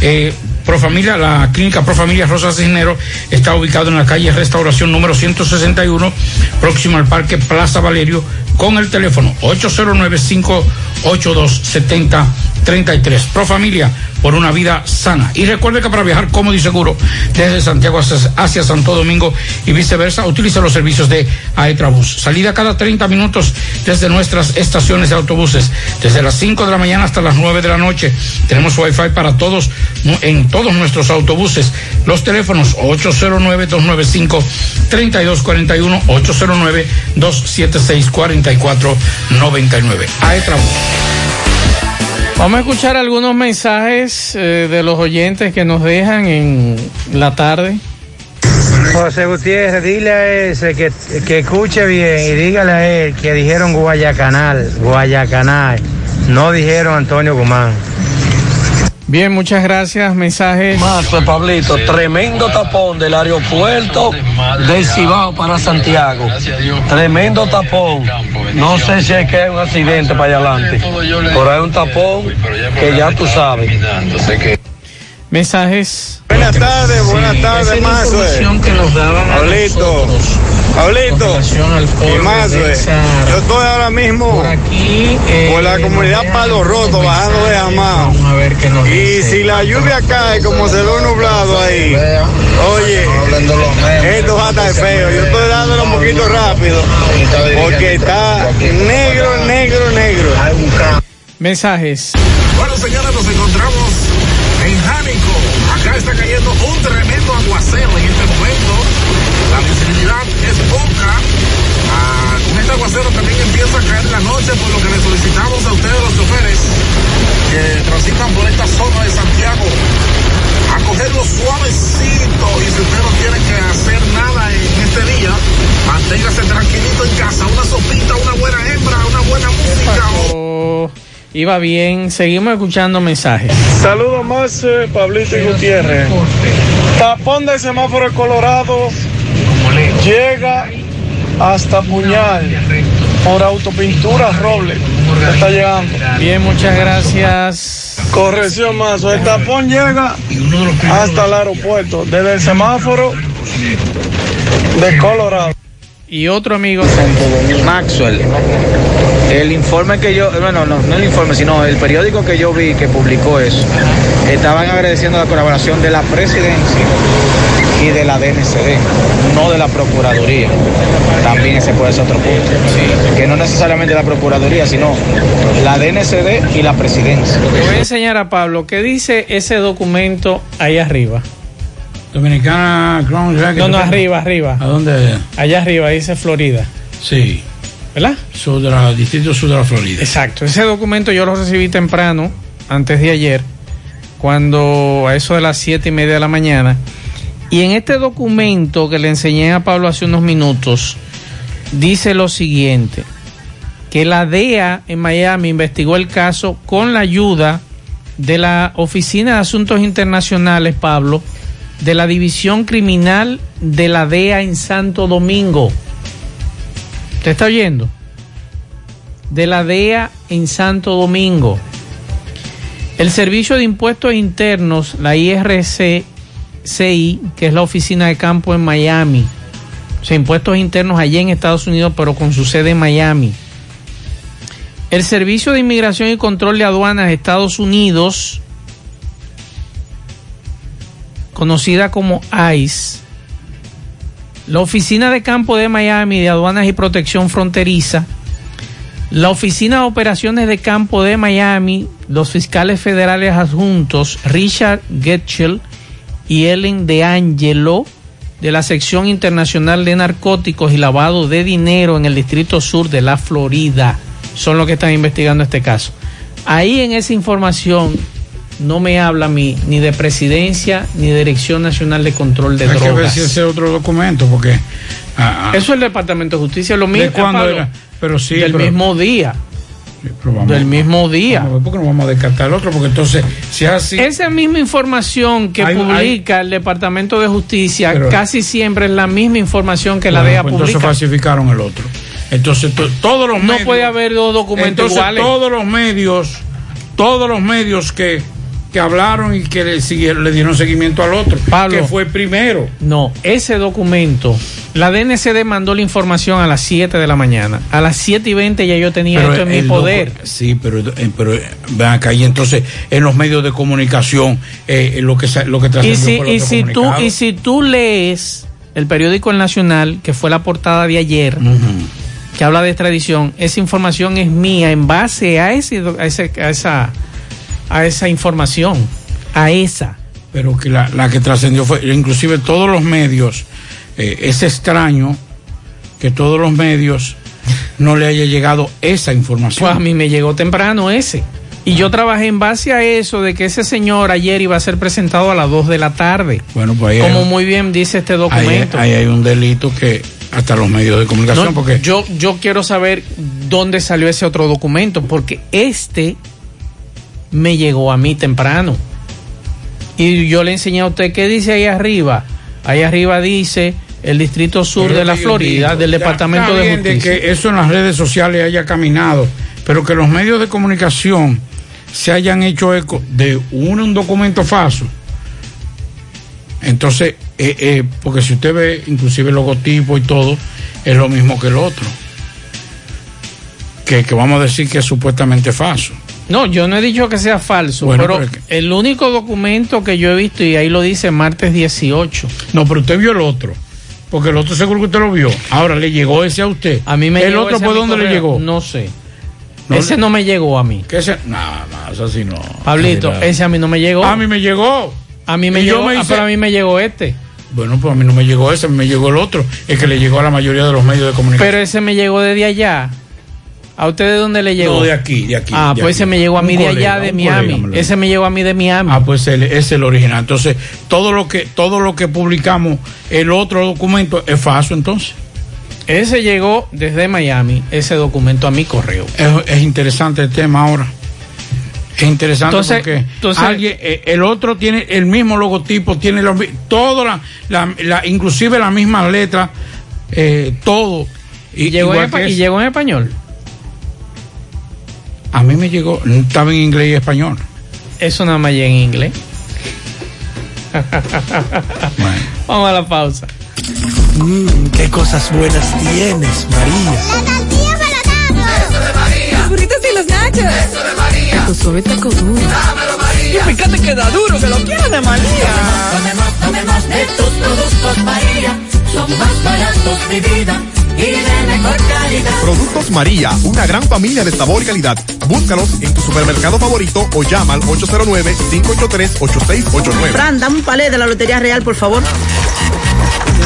Eh, Profamilia, la clínica Profamilia Rosa Cisnero está ubicado en la calle Restauración número 161, próximo al Parque Plaza Valerio, con el teléfono 809-582-7033. Profamilia, por una vida sana. Y recuerde que para viajar cómodo y seguro desde Santiago hacia, Santo Domingo y viceversa, utilice los servicios de Aetrabús. Salida cada 30 minutos desde nuestras estaciones de autobuses, desde las 5 de la mañana hasta las 9 de la noche. Tenemos wifi para todos en todos nuestros autobuses. Los teléfonos 809-295-3241, 809-276-4499. Aetrabús. Vamos a escuchar algunos mensajes eh, de los oyentes que nos dejan en la tarde. José Gutiérrez, dile a ese que, que escuche bien y dígale a él que dijeron Guayacanal, Guayacanal, no dijeron Antonio Guzmán. Bien, muchas gracias. Mensajes. Mazo, Pablito, tremendo tapón del aeropuerto del Cibao para Santiago. Tremendo tapón. No sé si es que hay un accidente para allá adelante, pero hay un tapón que ya tú sabes. Mensajes. Buenas tardes, buenas tardes, a Pablito, Pablito, y más, güey. Yo estoy ahora mismo por la comunidad Palo Roto, bajando de Amado. Y si la lluvia cae como se ve nublado ahí, oye, esto va a estar feo. Yo estoy dándolo un poquito rápido porque está negro, negro, negro. Mensajes. Bueno, señores, nos encontramos en Jánico. Acá está cayendo un tremendo aguacero en este momento. La visibilidad es poca. Ah, con este aguacero también empieza a caer la noche, por lo que le solicitamos a ustedes, los choferes, que transitan por esta zona de Santiago, a cogerlo suavecito. Y si usted no tiene que hacer nada en este día, manténgase tranquilito en casa. Una sopita, una buena hembra, una buena música. Iba bien. Seguimos escuchando mensajes. Saludos más, eh, Pablito y Gutiérrez. Tapón de semáforo Colorado llega hasta Puñal por autopintura Roble. Está llegando. Bien, muchas gracias. Corrección más, el tapón llega hasta el aeropuerto, desde el semáforo de Colorado. Y otro amigo. Maxwell. El informe que yo, bueno, no, no el informe, sino el periódico que yo vi que publicó eso, estaban agradeciendo la colaboración de la presidencia y de la DNCD, no de la Procuraduría. También ese puede ser otro punto. Que no necesariamente la Procuraduría, sino la DNCD y la presidencia. Le voy a enseñar a Pablo qué dice ese documento ahí arriba. Dominicana Crown Jacket. No, no, arriba, arriba. ¿A dónde? Allá arriba dice Florida. Sí. ¿Verdad? La, distrito sur de la Florida. Exacto. Ese documento yo lo recibí temprano, antes de ayer, cuando a eso de las siete y media de la mañana. Y en este documento que le enseñé a Pablo hace unos minutos, dice lo siguiente, que la DEA en Miami investigó el caso con la ayuda de la Oficina de Asuntos Internacionales, Pablo, de la División Criminal de la DEA en Santo Domingo. ¿Usted está oyendo? De la DEA en Santo Domingo. El Servicio de Impuestos Internos, la IRCCI, que es la oficina de campo en Miami. O sea, impuestos internos allí en Estados Unidos, pero con su sede en Miami. El Servicio de Inmigración y Control de Aduanas de Estados Unidos, conocida como ICE, la Oficina de Campo de Miami de Aduanas y Protección Fronteriza, la Oficina de Operaciones de Campo de Miami, los fiscales federales adjuntos Richard Getchell y Ellen De Angelo de la Sección Internacional de Narcóticos y Lavado de Dinero en el Distrito Sur de la Florida son los que están investigando este caso. Ahí en esa información no me habla a mí ni de presidencia ni de Dirección Nacional de Control de Hay Drogas. que ver si ese otro documento, porque. ah, ah, Eso es el Departamento de Justicia, lo mismo. ¿De cuándo Pablo, era? Pero sí, del pero- mismo día. Pero del mismo día. vamos a ver, ¿Por qué no vamos a descartar el otro? Porque entonces, si es así. Esa misma información que Hay- publica el Departamento de Justicia Pero- casi siempre es la misma información que la DEA pues entonces publica. falsificaron el otro. Entonces, to- todos los No medios. puede haber dos documentos entonces, iguales. todos los medios, todos los medios que, que hablaron y que le, siguieron, le dieron seguimiento al otro, Pablo. que fue primero. No, ese documento, la DNCD mandó la información a las 7 de la mañana. A las 7 y 20 ya yo tenía esto en mi poder. Sí, pero, eh, pero eh, ven acá y entonces en los medios de comunicación eh, lo que sa- lo que Y trascendió si, y, si tú, y si tú lees el periódico El Nacional, que fue la portada de ayer, que habla de extradición, esa información es mía en base a, ese, a, ese- a esa, a esa información, a esa. pero que la, la que trascendió fue inclusive todos los medios eh, es extraño que todos los medios no le haya llegado esa información Pues a mí me llegó temprano ese. Y yo trabajé en base a eso de que ese señor ayer iba a ser presentado a las 2 de la tarde. bueno pues ahí hay, Como muy bien dice este ahí- documento. ahí hay un delito que hasta los medios de comunicación No, porque yo, yo quiero saber dónde salió ese otro documento, porque este me llegó a mí temprano. Y yo le enseñé a usted qué dice ahí arriba. Ahí arriba dice el Distrito Sur Pero de la Florida, digo, del Departamento de Justicia. que eso en las redes sociales haya caminado, pero que los medios de comunicación se hayan hecho eco de un, un documento falso. Entonces, eh, eh, porque si usted ve inclusive el logotipo y todo, es lo mismo que el otro. Que, que vamos a decir que es supuestamente falso. No, yo no he dicho que sea falso, Bueno, pero el único documento que yo he visto, y ahí lo dice martes 18. No, pero usted vio el otro. Porque el otro seguro que usted lo vio. Ahora le llegó ese a usted. A mí me ¿El llegó otro por dónde le llegó? No sé. No ese le- no me llegó a mí. ¿Qué ese? Nada más, así no. Pablito, Mira. ese a mí no me llegó. A mí me llegó. A mí me Y yo llegó, me ah, pero a mí me llegó este. Bueno, pues a mí no me llegó ese, a mí me llegó el otro. Es que le llegó a la mayoría de los medios de comunicación. Pero ese me llegó desde allá. ¿A usted de dónde le llegó? No, de aquí, de aquí. Ah, de pues aquí. ese me llegó a Un mí de colega, allá, de Miami. colega ese me llegó a mí de Miami. Ah, pues el- ese es el original. Entonces, todo lo que todo lo que publicamos, el otro documento es falso entonces. Ese llegó desde Miami, ese documento a mi correo. Es, es interesante el tema ahora. Es interesante Entonces- porque entonces- alguien, eh, el otro tiene el mismo logotipo, tiene los, todo la, la- la- inclusive la misma letra, eh, todo. ¿Y en, llegó en español? A mí me llegó, estaba en inglés y español. Eso nada más llega en inglés. Vamos a la pausa. Mmm, qué cosas buenas tienes, María. La tortilla para Eso de María. Los burritos y los nachos. Eso de María. Taco suave, taco duro. Dámelo, María. Y fíjate que da duro, que lo quiero de María. Tomemos, tomemos de tus productos, María. Son más baratos de vida y de mejor calidad. Productos María, una gran familia de sabor y calidad. Búscalos en tu supermercado favorito o llama al 809-583-8689. Fran, dame un palé de la Lotería Real, por favor.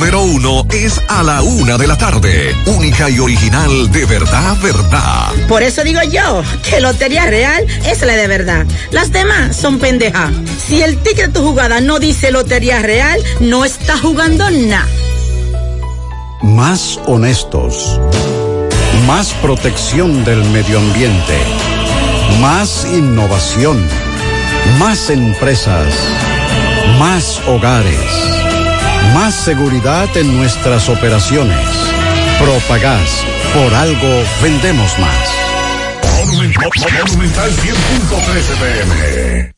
uno, es a la una de la tarde. Única y original de verdad, verdad. Por eso digo yo que Lotería Real es la de verdad. Las demás son pendejas. Si el ticket de tu jugada no dice Lotería Real, no está jugando nada. Más honestos. Más protección del medio ambiente. Más innovación. Más empresas. Más hogares. Más seguridad en nuestras operaciones. Propagás. Por algo vendemos más. Monumental 100.13 pm.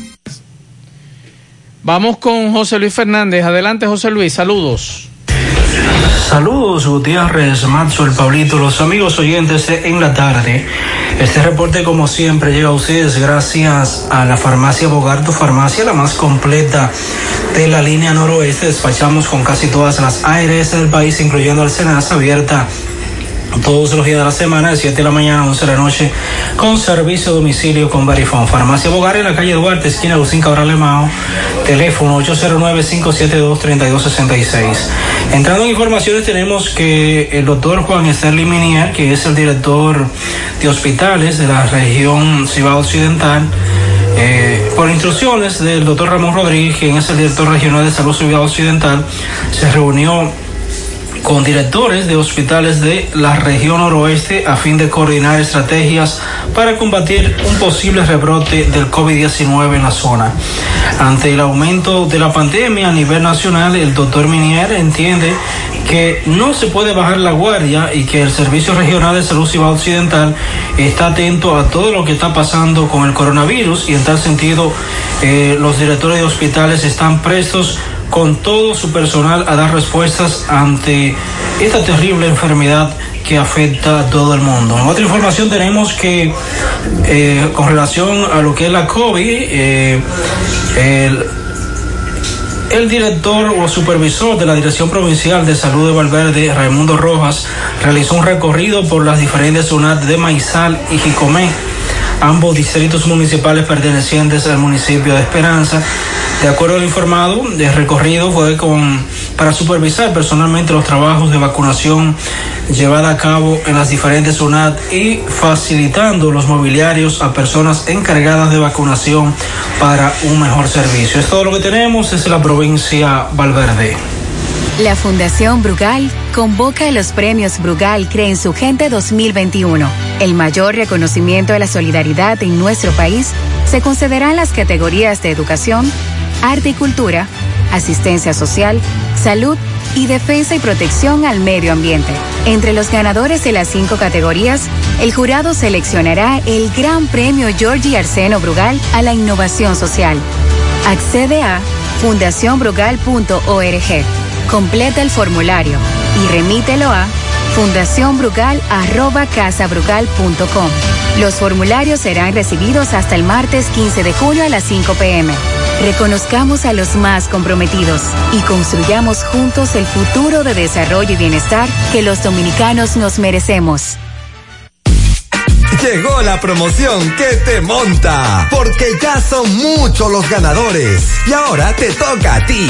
Vamos con José Luis Fernández. Adelante, José Luis. Saludos. Saludos Gutiérrez, Maxo, el Pablito, los amigos oyentes de en la tarde. Este reporte como siempre llega a ustedes gracias a la farmacia Bogar, tu farmacia la más completa de la línea noroeste. Despachamos con casi todas las ARS del país, incluyendo Alcenas abierta todos los días de la semana, de 7 de la mañana a 11 de la noche, con servicio a domicilio con Verifone. Farmacia Bogar en la calle Duarte, esquina Lucín Cabral Lemao, teléfono 809-572-3266. Entrando en informaciones, tenemos que el doctor Juan Sterling Minier, que es el director de hospitales de la región Cibao Occidental, eh, por instrucciones del doctor Ramón Rodríguez, quien es el director regional de salud Cibao Occidental, se reunió con directores de hospitales de la región noroeste a fin de coordinar estrategias para combatir un posible rebrote del COVID-19 en la zona. Ante el aumento de la pandemia a nivel nacional, el doctor Minier entiende que no se puede bajar la guardia y que el Servicio Regional de Salud Cibao Occidental está atento a todo lo que está pasando con el coronavirus y en tal sentido eh, los directores de hospitales están prestos con todo su personal a dar respuestas ante esta terrible enfermedad que afecta a todo el mundo. Otra información tenemos que eh, con relación a lo que es la COVID, eh, el, El director o supervisor de la Dirección Provincial de Salud de Valverde, Raimundo Rojas, realizó un recorrido por las diferentes zonas de Maizal y Jicomé, ambos distritos municipales pertenecientes al municipio de Esperanza. De acuerdo al informado, el recorrido fue con, para supervisar personalmente los trabajos de vacunación llevada a cabo en las diferentes zonas y facilitando los mobiliarios a personas encargadas de vacunación para un mejor servicio. Es todo lo que tenemos desde la provincia Valverde. La Fundación Brugal convoca a los premios Brugal Cree en su Gente 2021. El mayor reconocimiento a la solidaridad en nuestro país se concederá en las categorías de educación, arte y cultura, asistencia social, salud y defensa y protección al medio ambiente. Entre los ganadores de las cinco categorías, el jurado seleccionará el Gran Premio Georgie Arseno Brugal a la innovación social. Accede a fundacionbrugal.org. Completa el formulario y remítelo a fundacionbrugal.casabrugal.com. Los formularios serán recibidos hasta el martes 15 de junio a las 5 pm. Reconozcamos a los más comprometidos y construyamos juntos el futuro de desarrollo y bienestar que los dominicanos nos merecemos. Llegó la promoción que te monta, porque ya son muchos los ganadores. Y ahora te toca a ti.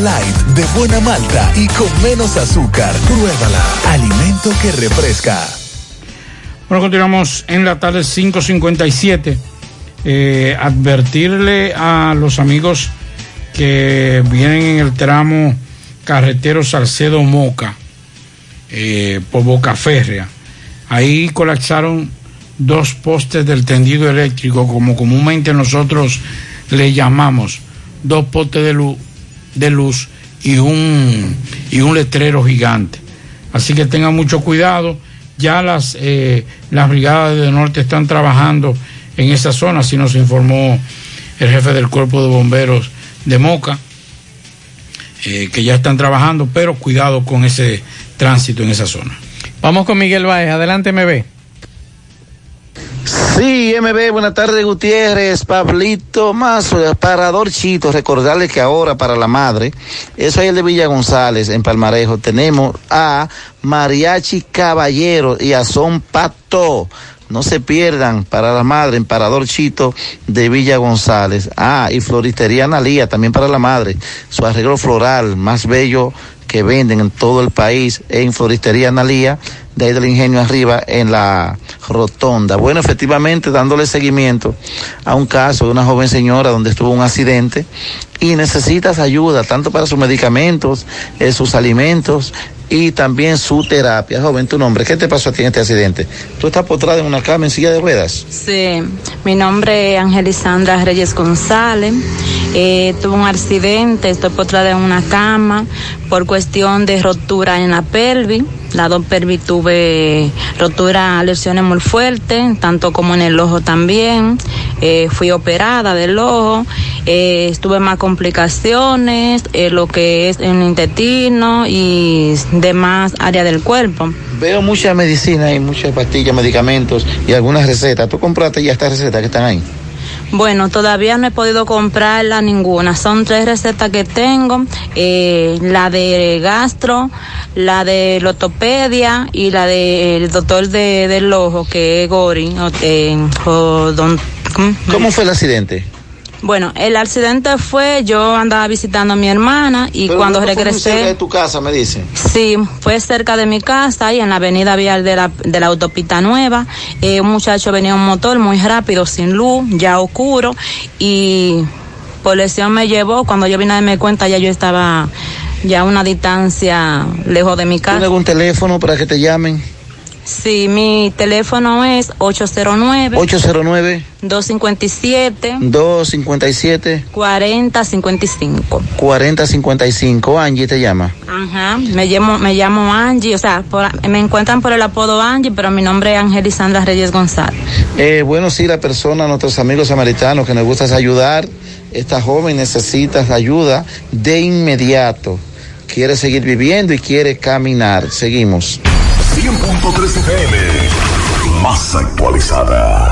Light de buena malta y con menos azúcar. Pruébala. Alimento que refresca. Bueno, continuamos en la tarde 557. Eh, advertirle a los amigos que vienen en el tramo carretero Salcedo Moca, eh, por Boca Férrea. Ahí colapsaron dos postes del tendido eléctrico, como comúnmente nosotros le llamamos, dos postes de luz, de luz y, un, y un letrero gigante. Así que tengan mucho cuidado. Ya las, eh, las brigadas de norte están trabajando en esa zona, así nos informó el jefe del cuerpo de bomberos de Moca, eh, que ya están trabajando, pero cuidado con ese tránsito en esa zona. Vamos con Miguel Báez. Adelante, MB. Sí, MB, buenas tardes, Gutiérrez, Pablito Mazo, Parador Chito. Recordarles que ahora para la madre, eso es el de Villa González, en Palmarejo, tenemos a Mariachi Caballero y a Son Pato. No se pierdan para la madre en Parador Chito de Villa González. Ah, y Floristería Analía también para la madre. Su arreglo floral más bello que venden en todo el país en Floristería Analía, de ahí del ingenio arriba en la rotonda. Bueno, efectivamente, dándole seguimiento a un caso de una joven señora donde estuvo un accidente y necesitas ayuda tanto para sus medicamentos, eh, sus alimentos y también su terapia. Joven, tu nombre, ¿qué te pasó a ti en este accidente? ¿Tú estás postrada en una cama en silla de ruedas? Sí, mi nombre es Angelisandra Reyes González. Eh, tuve un accidente, estoy postrada en una cama por cuestión de rotura en la pelvis. La dos tuve rotura, lesiones muy fuertes, tanto como en el ojo también. Eh, fui operada del ojo, eh, estuve más complicaciones, eh, lo que es en el intestino y demás áreas del cuerpo. Veo mucha medicina y muchas pastillas, medicamentos y algunas recetas. ¿Tú compraste ya estas recetas que están ahí? Bueno, todavía no he podido comprarla ninguna. Son tres recetas que tengo. eh, la de gastro, la de lotopedia y la del doctor de, del ojo, que es Gori. o- eh. ¿Cómo fue el accidente? Bueno, el accidente fue, yo andaba visitando a mi hermana y Pero cuando no fue muy cerca de regresé... tu casa, me dicen. Sí, fue cerca de mi casa, ahí en la avenida vial de la, de la autopista nueva. Eh, un muchacho venía en un motor muy rápido, sin luz, ya oscuro, y por lesión me llevó. Cuando yo vine a darme cuenta, ya yo estaba ya a una distancia lejos de mi ¿Tiene casa. algún teléfono para que te llamen? Sí, mi teléfono es 809 809 257 257 4055. 4055. Angie te llama. Ajá, me llamo, me llamo Angie, o sea, por- me encuentran por el apodo Angie, pero mi nombre es Angelisandra Reyes González. Eh, bueno, sí, la persona, nuestros amigos samaritanos que nos gusta es ayudar. Esta joven necesita ayuda de inmediato. Quiere seguir viviendo y quiere caminar. Seguimos. 100.3 FM. Más actualizada.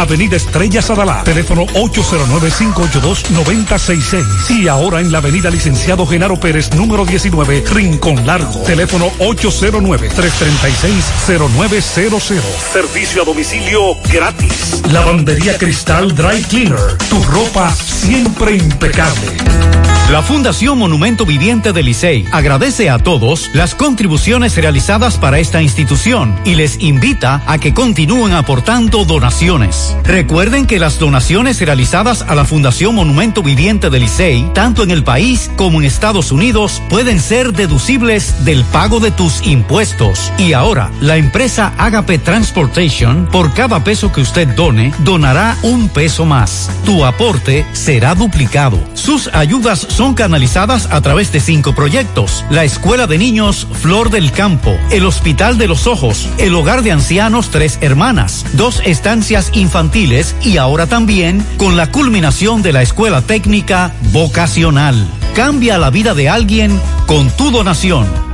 Avenida Estrella Sadalá. Teléfono 809-582-9066. Y ahora en la Avenida Licenciado Genaro Pérez, número 19, Rincón Largo. Teléfono 809-336-0900. Servicio a domicilio gratis. Lavandería Cristal Dry Cleaner. Tu ropa siempre impecable. La Fundación Monumento Viviente del Licey agradece a todos las contribuciones realizadas para esta institución y les invita a que continúen aportando donaciones. Recuerden que las donaciones realizadas a la Fundación Monumento Viviente del Licey, tanto en el país como en Estados Unidos, pueden ser deducibles del pago de tus impuestos. Y ahora, la empresa Agape Transportation, por cada peso que usted done, donará un peso más. Tu aporte será duplicado. Sus ayudas son canalizadas a través de cinco proyectos. La Escuela de Niños Flor del Campo, el Hospital de los Ojos, el Hogar de Ancianos Tres Hermanas, dos estancias infantiles y ahora también con la culminación de la Escuela Técnica Vocacional. Cambia la vida de alguien con tu donación.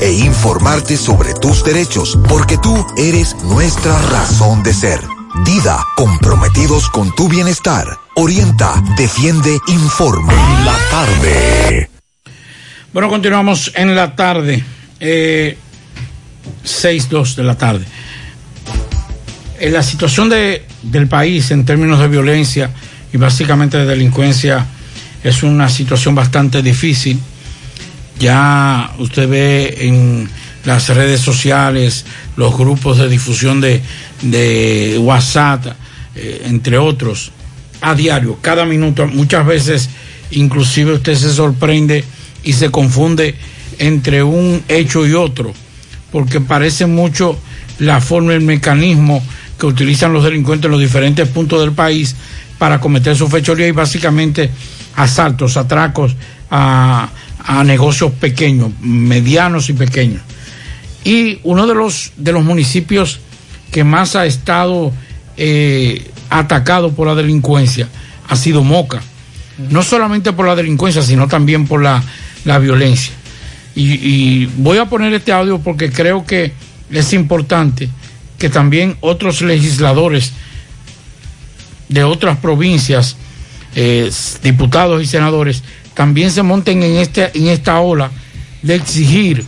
e informarte sobre tus derechos, porque tú eres nuestra razón de ser. Dida, comprometidos con tu bienestar. Orienta, defiende, informa. En la tarde. Bueno, continuamos en la tarde, eh, 6-2 de la tarde. En la situación de, del país en términos de violencia y básicamente de delincuencia es una situación bastante difícil. Ya usted ve en las redes sociales, los grupos de difusión de, de WhatsApp, eh, entre otros, a diario, cada minuto, muchas veces inclusive usted se sorprende y se confunde entre un hecho y otro, porque parece mucho la forma, el mecanismo que utilizan los delincuentes en los diferentes puntos del país para cometer su fechoría y básicamente asaltos, atracos a, a negocios pequeños, medianos y pequeños. Y uno de los, de los municipios que más ha estado eh, atacado por la delincuencia ha sido Moca. No solamente por la delincuencia, sino también por la, la violencia. Y, voy a poner este audio porque creo que es importante que también otros legisladores de otras provincias, eh, diputados y senadores, también se monten en, este, en esta ola de exigir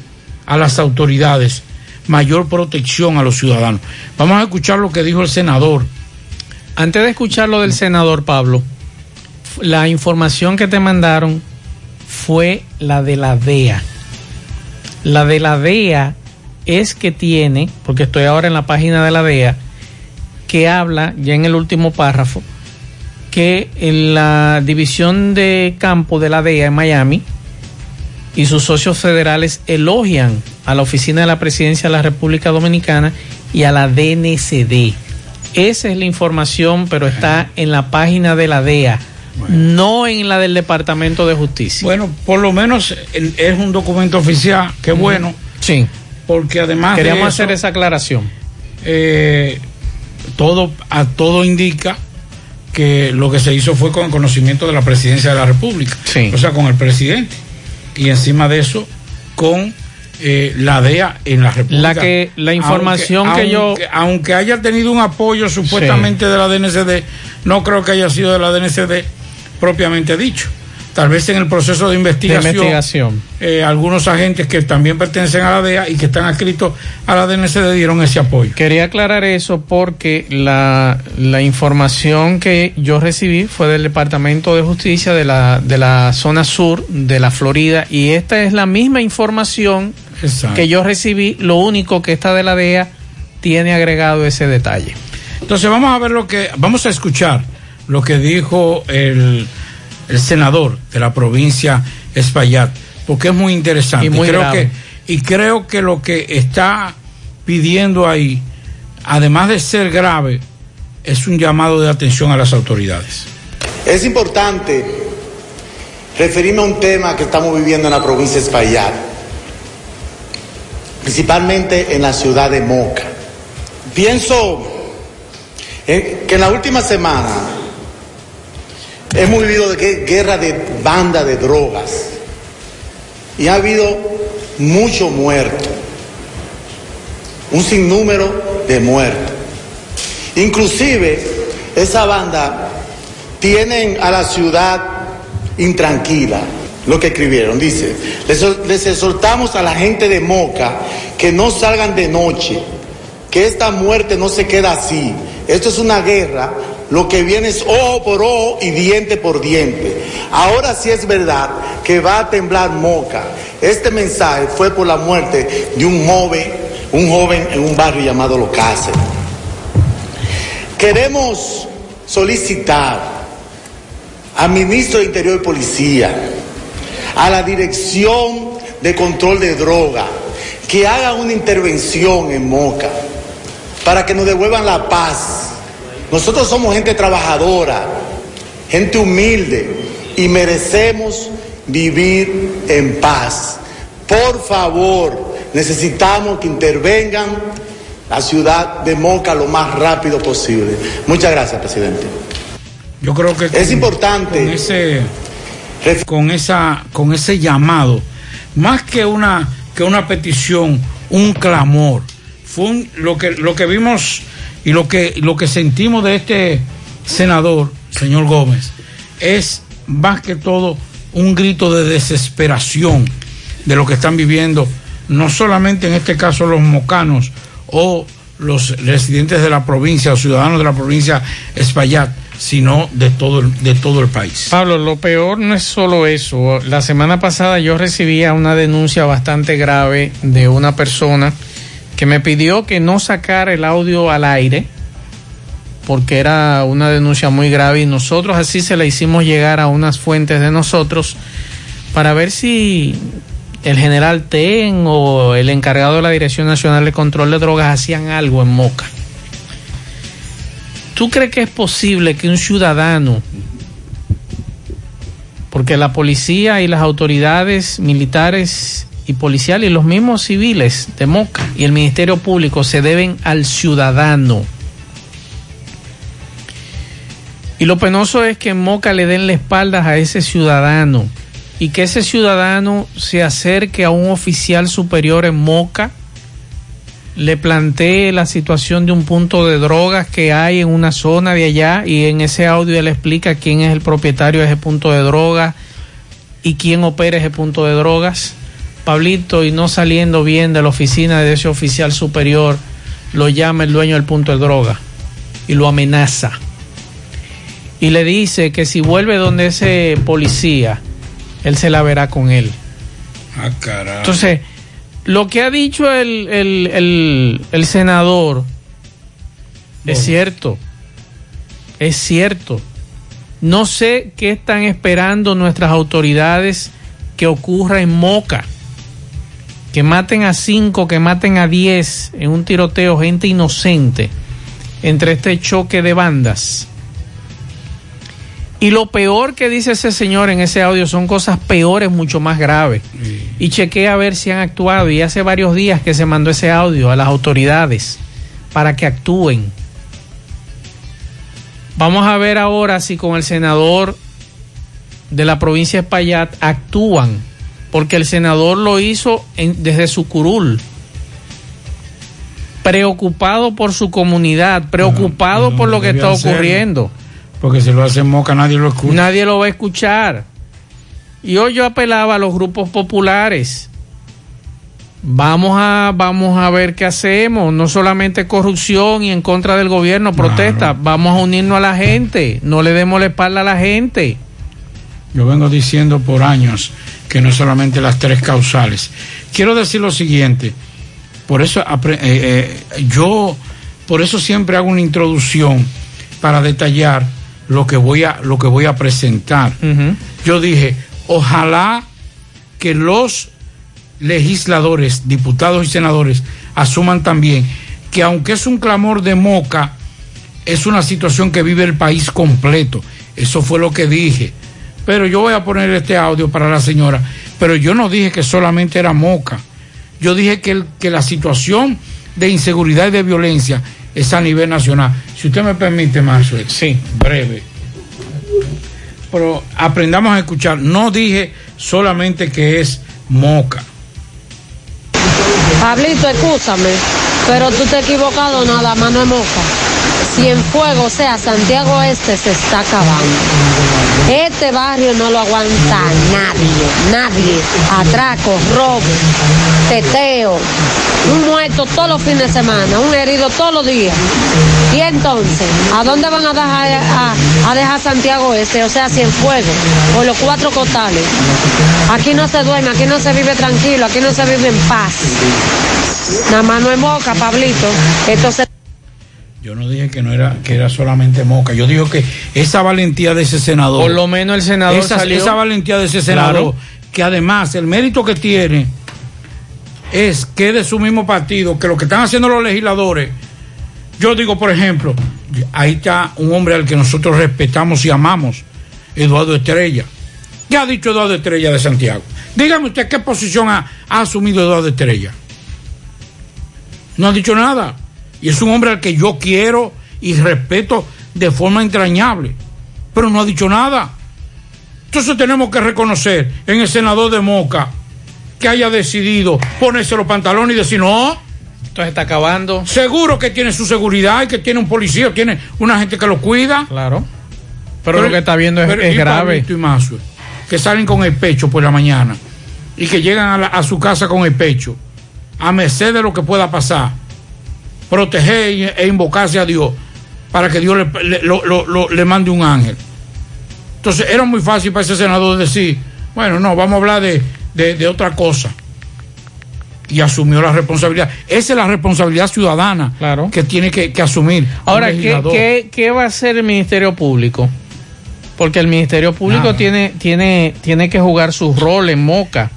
a las autoridades mayor protección a los ciudadanos. Vamos a escuchar lo que dijo el senador Antes de escuchar lo del senador Pablo, la información que te mandaron fue la de la DEA. La de la DEA es que tiene, porque estoy ahora en la página de la DEA, que habla, ya en el último párrafo, que en la división de campo de la DEA en Miami y sus socios federales elogian a la Oficina de la Presidencia de la República Dominicana y a la DNCD. Esa es la información, pero está en la página de la DEA, no en la del Departamento de Justicia. Bueno, por lo menos es un documento oficial, qué bueno. Sí. Porque además de Queríamos eso, hacer esa aclaración. eh, todo, a todo indica que lo que se hizo fue con el conocimiento de la presidencia de la República. O sea, con el presidente. Y encima de eso, con eh, la DEA en la República. La que- la información Aunque- que yo- aunque- Aunque haya tenido un apoyo supuestamente de la DNCD, no creo que haya sido de la DNCD propiamente dicho. Tal vez en el proceso de investigación, De investigación. eh, algunos agentes que también pertenecen a la DEA y que están adscritos a la DNCD dieron ese apoyo. Quería aclarar eso porque la, la información que yo recibí fue del Departamento de Justicia de la, de la zona sur de la Florida y esta es la misma información Exacto. que yo recibí, lo único que esta de la DEA tiene agregado ese detalle. Entonces vamos a ver lo que, vamos a escuchar lo que dijo el, el senador de la provincia Espaillat, porque es muy interesante. Y muy creo grave. que, y creo que lo que está pidiendo ahí, además de ser grave, es un llamado de atención a las autoridades. Es importante referirme a un tema que estamos viviendo en la provincia de Espaillat, principalmente en la ciudad de Moca. Pienso en- que en la última semana hemos vivido de gue- guerra de banda de drogas y ha habido mucho muerto, un sinnúmero de muertos. Inclusive esa banda tienen a la ciudad intranquila. Lo que escribieron, dice, les, les exhortamos a la gente de Moca que no salgan de noche, que esta muerte no se queda así. Esto es una guerra, lo que viene es ojo por ojo y diente por diente. Ahora sí es verdad que va a temblar Moca. Este mensaje fue por la muerte de un joven, un joven en un barrio llamado Los Cáceres. Queremos solicitar al ministro de Interior y Policía, a la Dirección de Control de Droga, que haga una intervención en Moca para que nos devuelvan la paz. Nosotros somos gente trabajadora, gente humilde y merecemos vivir en paz. Por favor, necesitamos que intervengan la ciudad de Moca lo más rápido posible. Muchas gracias, presidente. Yo creo que Es importante. con ese con esa con ese llamado, más que una que una petición, un clamor, fue un- lo que lo que vimos y lo que lo que sentimos de este senador, señor Gómez, es más que todo un grito de desesperación de lo que están viviendo, no solamente en este caso los mocanos o los residentes de la provincia o ciudadanos de la provincia Espaillat, sino de todo el, de todo el país. Pablo, lo peor no es solo eso. La semana pasada yo recibía una denuncia bastante grave de una persona que me pidió que no sacara el audio al aire porque era una denuncia muy grave y nosotros así se la hicimos llegar a unas fuentes de nosotros para ver si el general TEN o el encargado de la Dirección Nacional de Control de Drogas hacían algo en Moca. ¿Tú crees que es posible que un ciudadano, porque la policía y las autoridades militares y policiales y los mismos civiles de Moca y el Ministerio Público se deben al ciudadano? Y lo penoso es que en Moca le den la espalda a ese ciudadano y que ese ciudadano se acerque a un oficial superior en Moca, le plantee la situación de un punto de drogas que hay en una zona de allá y en ese audio él explica quién es el propietario de ese punto de drogas y quién opera ese punto de drogas. Pablito, y no saliendo bien de la oficina de ese oficial superior, lo llama el dueño del punto de droga y lo amenaza y le dice que si vuelve donde ese policía, él se la verá con él. Ah, carajo. Entonces, lo que ha dicho el, el- el- el senador es cierto. Es cierto. No sé qué están esperando nuestras autoridades que ocurra en Moca. Que maten a cinco, que maten a diez en un tiroteo, gente inocente, entre este choque de bandas. Y lo peor que dice ese señor en ese audio son cosas peores, mucho más graves. Y chequea a ver si han actuado. Y hace varios días que se mandó ese audio a las autoridades para que actúen. Vamos a ver ahora si con el senador de la provincia de Espaillat actúan, porque el senador lo hizo en- desde su curul. Preocupado por su comunidad, preocupado por lo que está hacerlo. ocurriendo. Porque si lo hace Moca nadie lo escucha. Nadie lo va a escuchar. Y hoy yo apelaba a los grupos populares. Vamos a, vamos a ver qué hacemos. No solamente corrupción y en contra del gobierno, protesta. Vamos a unirnos a la gente. No le demos la espalda a la gente. Yo vengo diciendo por años que no solamente las tres causales. Quiero decir lo siguiente. Por eso eh, eh, yo, por eso siempre hago una introducción para detallar lo que voy a, lo que voy a presentar. Yo dije, ojalá que los legisladores, diputados y senadores asuman también que aunque es un clamor de moca, es una situación que vive el país completo. Eso fue lo que dije. Pero yo voy a poner este audio para la señora. Pero yo no dije que solamente era moca. Yo dije que, el- que la situación de inseguridad y de violencia es a nivel nacional. Si usted me permite, Marzo. Sí. Breve. Pero aprendamos a escuchar. No dije solamente que es moca. Pablito, escúchame, pero tú te has equivocado, nada más no es moca. Cienfuegos, o sea, Santiago Este se está acabando. Este barrio no lo aguanta nadie, nadie. Atraco, robo, teteo, un muerto todos los fines de semana, un herido todos los días. Y entonces, ¿a dónde van a dejar a, dejar Santiago Este? O sea, Cienfuegos, por los cuatro costales. Aquí no se duerme, aquí no se vive tranquilo, aquí no se vive en paz. Nada más no es moca, Pablito. Entonces. Yo no dije que no era que era solamente moca. Yo digo que esa valentía de ese senador. Por lo menos el senador esa, salió. esa valentía de ese senador, Claro. que además el mérito que tiene es que es de su mismo partido, que lo que están haciendo los legisladores. Yo digo, por ejemplo, ahí está un hombre al que nosotros respetamos y amamos, Eduardo Estrella. ¿Qué ha dicho Eduardo Estrella de Santiago? Dígame usted qué posición ha, ha asumido Eduardo Estrella. No ha dicho nada. Y es un hombre al que yo quiero y respeto de forma entrañable. Pero no ha dicho nada. Entonces tenemos que reconocer en el senador de Moca que haya decidido ponerse los pantalones y decir no. Entonces está acabando. Seguro que tiene su seguridad y que tiene un policía, tiene una gente que lo cuida. Claro. Pero lo que está viendo es- es y grave. Y que salen con el pecho por la mañana y que llegan a, la- a su casa con el pecho, a merced de lo que pueda pasar, proteger y- e invocarse a Dios para que Dios le, le- lo- lo- le mande un ángel. Entonces era muy fácil para ese senador decir, bueno, no, vamos a hablar de, de- de otra cosa. Y asumió la responsabilidad. Esa es la responsabilidad ciudadana que tiene que, que asumir. Ahora, ¿qué, qué, qué va a hacer el Ministerio Público? Porque el Ministerio Público Nada. tiene, tiene, tiene que jugar su rol en Moca.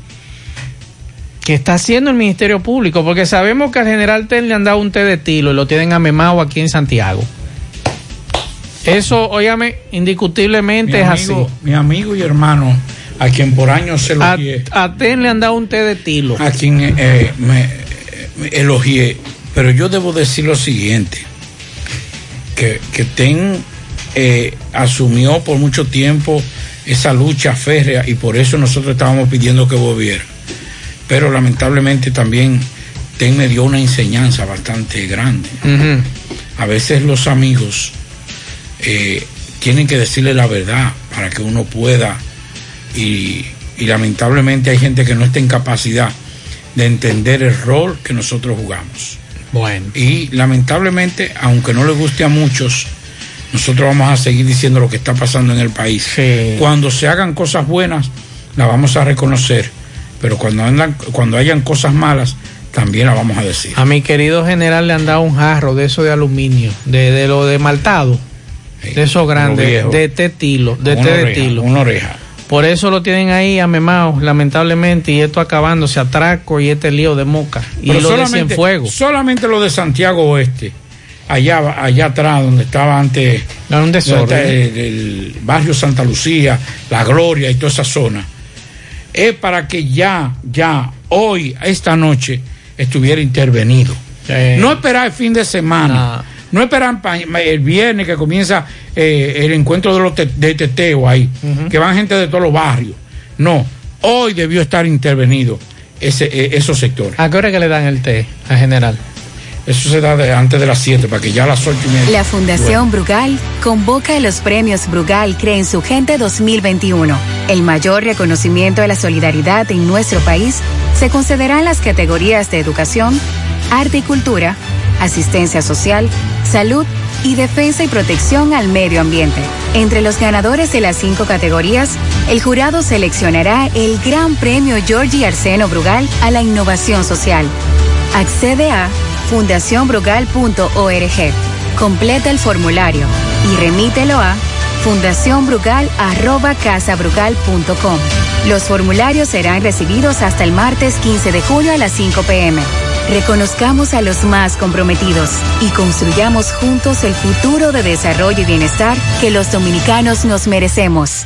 ¿Qué está haciendo el Ministerio Público? Porque sabemos que al general Ten le han dado un té de tilo y lo tienen amemado aquí en Santiago. Eso, óigame, indiscutiblemente mi es amigo, así. Mi amigo y hermano, a quien por años se A, elogié, a Ten le han dado un té de tilo. a quien eh, me, me elogié, pero yo debo decir lo siguiente, que, que Ten eh, asumió por mucho tiempo esa lucha férrea y por eso nosotros estábamos pidiendo que volviera. Pero lamentablemente también Ten me dio una enseñanza bastante grande. A veces los amigos eh, tienen que decirle la verdad para que uno pueda y, y lamentablemente hay gente que no está en capacidad de entender el rol que nosotros jugamos. Bueno. Y lamentablemente, aunque no le guste a muchos, nosotros vamos a seguir diciendo lo que está pasando en el país. Cuando se hagan cosas buenas, las vamos a reconocer, pero cuando, andan, cuando hayan cosas malas, también las vamos a decir. A mi querido general le han dado un jarro de eso de aluminio, de, de lo de maltado, de esos grandes, viejo. de este estilo, de Una este oreja, estilo. una oreja. Por eso lo tienen ahí amemado, lamentablemente, y esto acabándose atraco y este lío de moca. Y Pero lo de solamente, Cienfuegos. solamente lo de Santiago Oeste, allá, allá atrás, donde estaba antes un desorden. el barrio Santa Lucía, La Gloria y toda esa zona, es para que ya, ya, hoy, esta noche, estuviera intervenido. No esperar el fin de semana. No esperar el viernes que comienza eh, el encuentro de los te- de teteo ahí, que van gente de todos los barrios. No, hoy debió estar intervenido ese, eh, esos sectores. ¿A qué hora que le dan el té al general? Eso se da de- antes de las 7 para que ya a las 8 y media. La Fundación Brugal convoca los premios Brugal Creen su Gente 2021. El mayor reconocimiento a la solidaridad en nuestro país se concederá en las categorías de educación, arte y cultura, asistencia social, salud y defensa y protección al medio ambiente. Entre los ganadores de las cinco categorías, el jurado seleccionará el Gran Premio Georgie Arseno Brugal a la innovación social. Accede a fundacionbrugal.org. Completa el formulario y remítelo a fundacionbrugal.casabrugal.com. Los formularios serán recibidos hasta el martes 15 de junio a las 5 pm. Reconozcamos a los más comprometidos y construyamos juntos el futuro de desarrollo y bienestar que los dominicanos nos merecemos.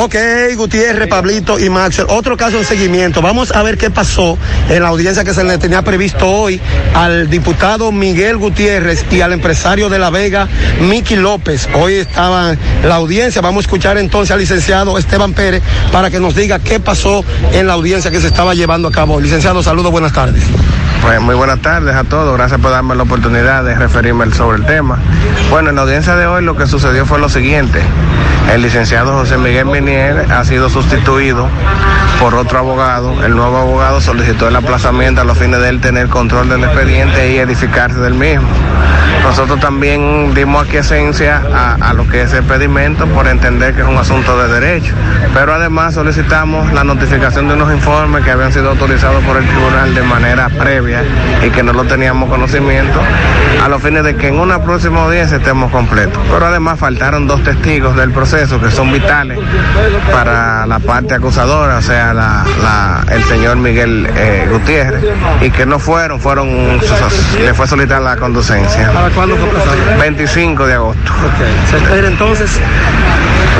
Ok, Gutiérrez, Pablito y Maxwell. Otro caso de seguimiento. Vamos a ver qué pasó en la audiencia que se le tenía previsto hoy al diputado Miguel Gutiérrez y al empresario de La Vega, Miki López. Hoy estaba la audiencia. Vamos a escuchar entonces al licenciado Esteban Pérez para que nos diga qué pasó en la audiencia que se estaba llevando a cabo. Licenciado, saludos, buenas tardes. Pues muy buenas tardes a todos, gracias por darme la oportunidad de referirme sobre el tema. Bueno, en la audiencia de hoy lo que sucedió fue lo siguiente. El licenciado José Miguel Minier ha sido sustituido por otro abogado. El nuevo abogado solicitó el aplazamiento a los fines de él tener control del expediente y edificarse del mismo. Nosotros también dimos aquiescencia a, a lo que es el pedimento por entender que es un asunto de derecho. Pero además solicitamos la notificación de unos informes que habían sido autorizados por el tribunal de manera previa y que no lo teníamos conocimiento a los fines de que en una próxima audiencia estemos completos. Pero además faltaron dos testigos del proceso que son vitales para la parte acusadora, o sea, la- la- el señor Miguel eh, Gutiérrez, y que no fueron, fueron, le fue solicitada la conducencia. ¿Para cuándo fue pasado? 25 de agosto. ¿Se espera entonces?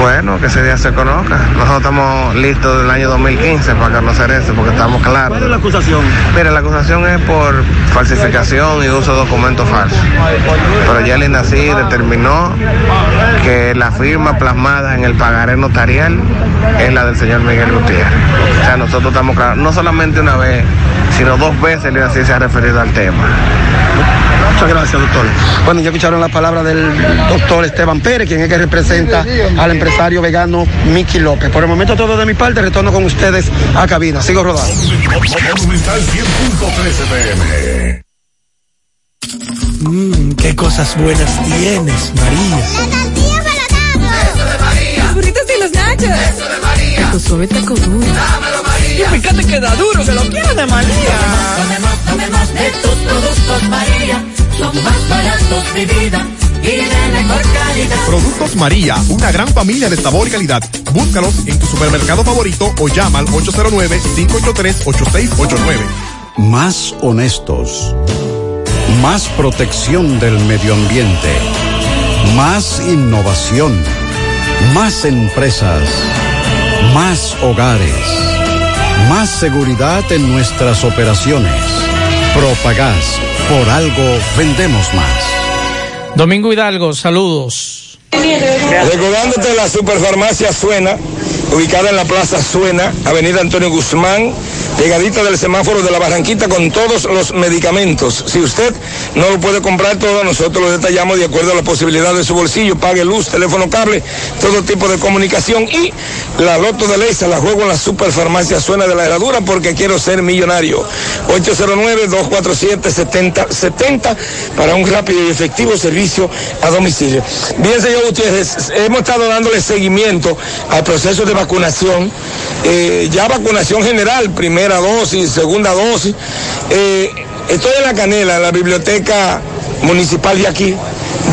Bueno, que ese día se conozca. Nosotros estamos listos del año 2015 para conocer eso, porque estamos claros. ¿Cuál es la acusación? Mire, la acusación es por falsificación y uso de documentos falsos. Pero ya el INACI determinó que la firma plasmada en el pagaré notarial es la del señor Miguel Gutiérrez. O sea, nosotros estamos claros, no solamente una vez, sino dos veces el INACI se ha referido al tema. Muchas gracias, doctor. Bueno, ya escucharon la palabra del doctor Esteban Pérez, quien es que representa al empresario vegano Miki López. Por el momento todo de mi parte, retorno con ustedes a cabina. Sigo rodando. Monumental 100.13 pm. Mmm, qué cosas buenas tienes, María. Los burritos y los nachos. Eso de María. Tu suave taco duro. Dámelo, María. Y fíjate que da duro, que lo quiero de María. Tomemos, tomemos de tus productos María. Son más baratos de vida y de mejor calidad. Productos María, una gran familia de sabor y calidad. Búscalos en tu supermercado favorito o llama al 809-583-8689. Más honestos. Más protección del medio ambiente. Más innovación. Más empresas. Más hogares. Más seguridad en nuestras operaciones. Propagás. Por algo vendemos más. Domingo Hidalgo, saludos. Recordándote la superfarmacia Suena, ubicada en la Plaza Suena, Avenida Antonio Guzmán, pegadita del semáforo de la Barranquita con todos los medicamentos. Si usted no lo puede comprar todo, nosotros lo detallamos de acuerdo a la posibilidad de su bolsillo. Pague luz, teléfono, cable, todo tipo de comunicación y la loto de ley la juego en la superfarmacia Suena de la Herradura porque quiero ser millonario. 809-247-7070 para un rápido y efectivo servicio a domicilio. Bien, señor Gutiérrez, hemos estado dándole seguimiento al proceso de vacunación, eh, ya vacunación general, dosis, segunda dosis. Eh, estoy en la canela, en la biblioteca municipal de aquí,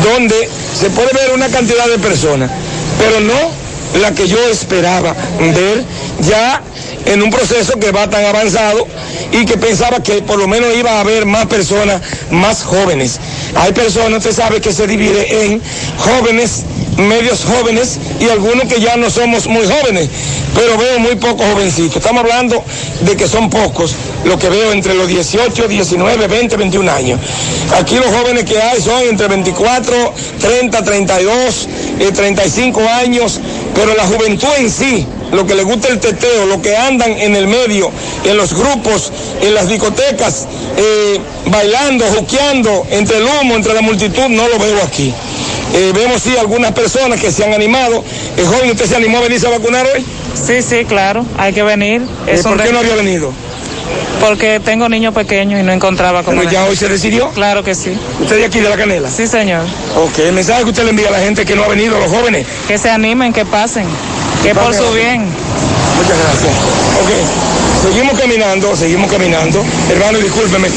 donde se puede ver una cantidad de personas, pero no la que yo esperaba ver ya en un proceso que va tan avanzado y que pensaba que por lo menos iba a haber más personas más jóvenes. Hay personas, usted sabe, que se divide en jóvenes, medios jóvenes y algunos que ya no somos muy jóvenes, pero veo muy pocos jovencitos. Estamos hablando de que son pocos lo que veo entre los 18, 19, 20, 21 años. Aquí los jóvenes que hay son entre 24, 30, 32, eh, 35 años, pero la juventud en sí, lo que le gusta el teteo, lo que andan en el medio, en los grupos, en las discotecas, eh, bailando, juqueando, entre el humo, entre la multitud, no lo veo aquí. Eh, vemos sí algunas personas que se han animado. Eh, joven, ¿usted se animó a venirse a vacunar hoy? Sí, sí, claro, hay que venir. Eh, ¿Por qué no había venido? Porque tengo niños pequeños y no encontraba cómo. Pero ya hoy se decidió. Claro que sí. ¿Usted de aquí de la canela? Sí, señor. Ok, el mensaje que usted le envía a la gente que no ha venido, a los jóvenes. Que se animen, que pasen, que por su bien. Muchas gracias. Ok, seguimos caminando, seguimos caminando. Hermano, discúlpeme.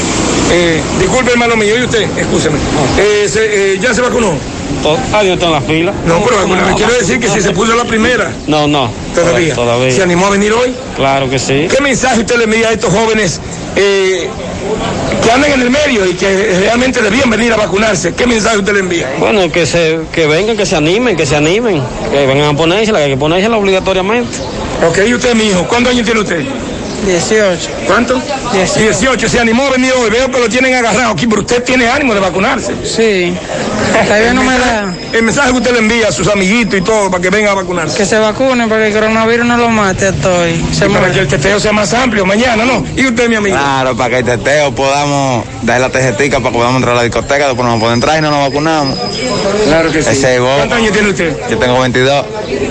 Eh, disculpe, hermano mío, y usted, escúcheme. Eh, se- eh, ¿Ya se vacunó? Ah, yo estoy en la fila. No, pero me quiere decir que si se puso la primera. No, no. Todavía. Todavía. ¿Se animó a venir hoy? Claro que sí. ¿Qué mensaje usted le envía a estos jóvenes eh, que andan en el medio y que realmente debían venir a vacunarse? ¿Qué mensaje usted le envía? Bueno, que se que vengan, que se animen, que se animen, que vengan a ponérsela, que hay que ponérsela obligatoriamente. Ok, y usted, mi hijo, ¿cuántos años tiene usted? 18. ¿Cuánto? 18. Se animó a venir hoy. Veo que lo tienen agarrado aquí, pero usted tiene ánimo de vacunarse. Sí. Todavía no me da. El mensaje que usted le envía a sus amiguitos y todo para que vengan a vacunarse. Que se vacunen para que el coronavirus no lo mate a todos. Para que el teteo sea más amplio mañana, ¿no? ¿Y usted, mi amigo? Claro, para que el teteo podamos dar la tejetica para que podamos entrar a la discoteca, después nos podemos entrar y no nos vacunamos. Claro que sí. Ese es vos. ¿Cuántos años tiene usted? Yo tengo 22.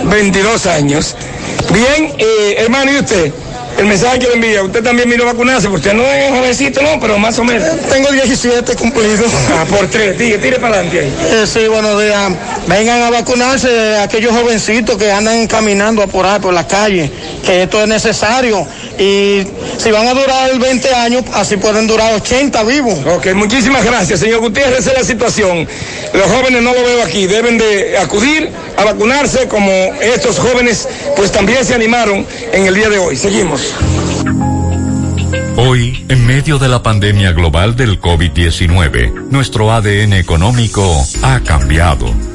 22 años. Bien, eh, hermano, ¿y usted? El mensaje que le envía, usted también vino a vacunarse, porque usted no es jovencito, no, pero más o menos. Tengo 17 cumplidos. Ah, por tres, tire, tire para adelante ahí. Eh, sí, buenos días. Vengan a vacunarse aquellos jovencitos que andan caminando a por ahí, por la calle, que esto es necesario. Y si van a durar 20 años, así pueden durar 80 vivos. Ok, muchísimas gracias, señor Gutiérrez. Esa es la situación. Los jóvenes no lo veo aquí, deben de acudir a vacunarse como estos jóvenes pues también se animaron en el día de hoy. Seguimos. Hoy, en medio de la pandemia global del COVID-19, nuestro ADN económico ha cambiado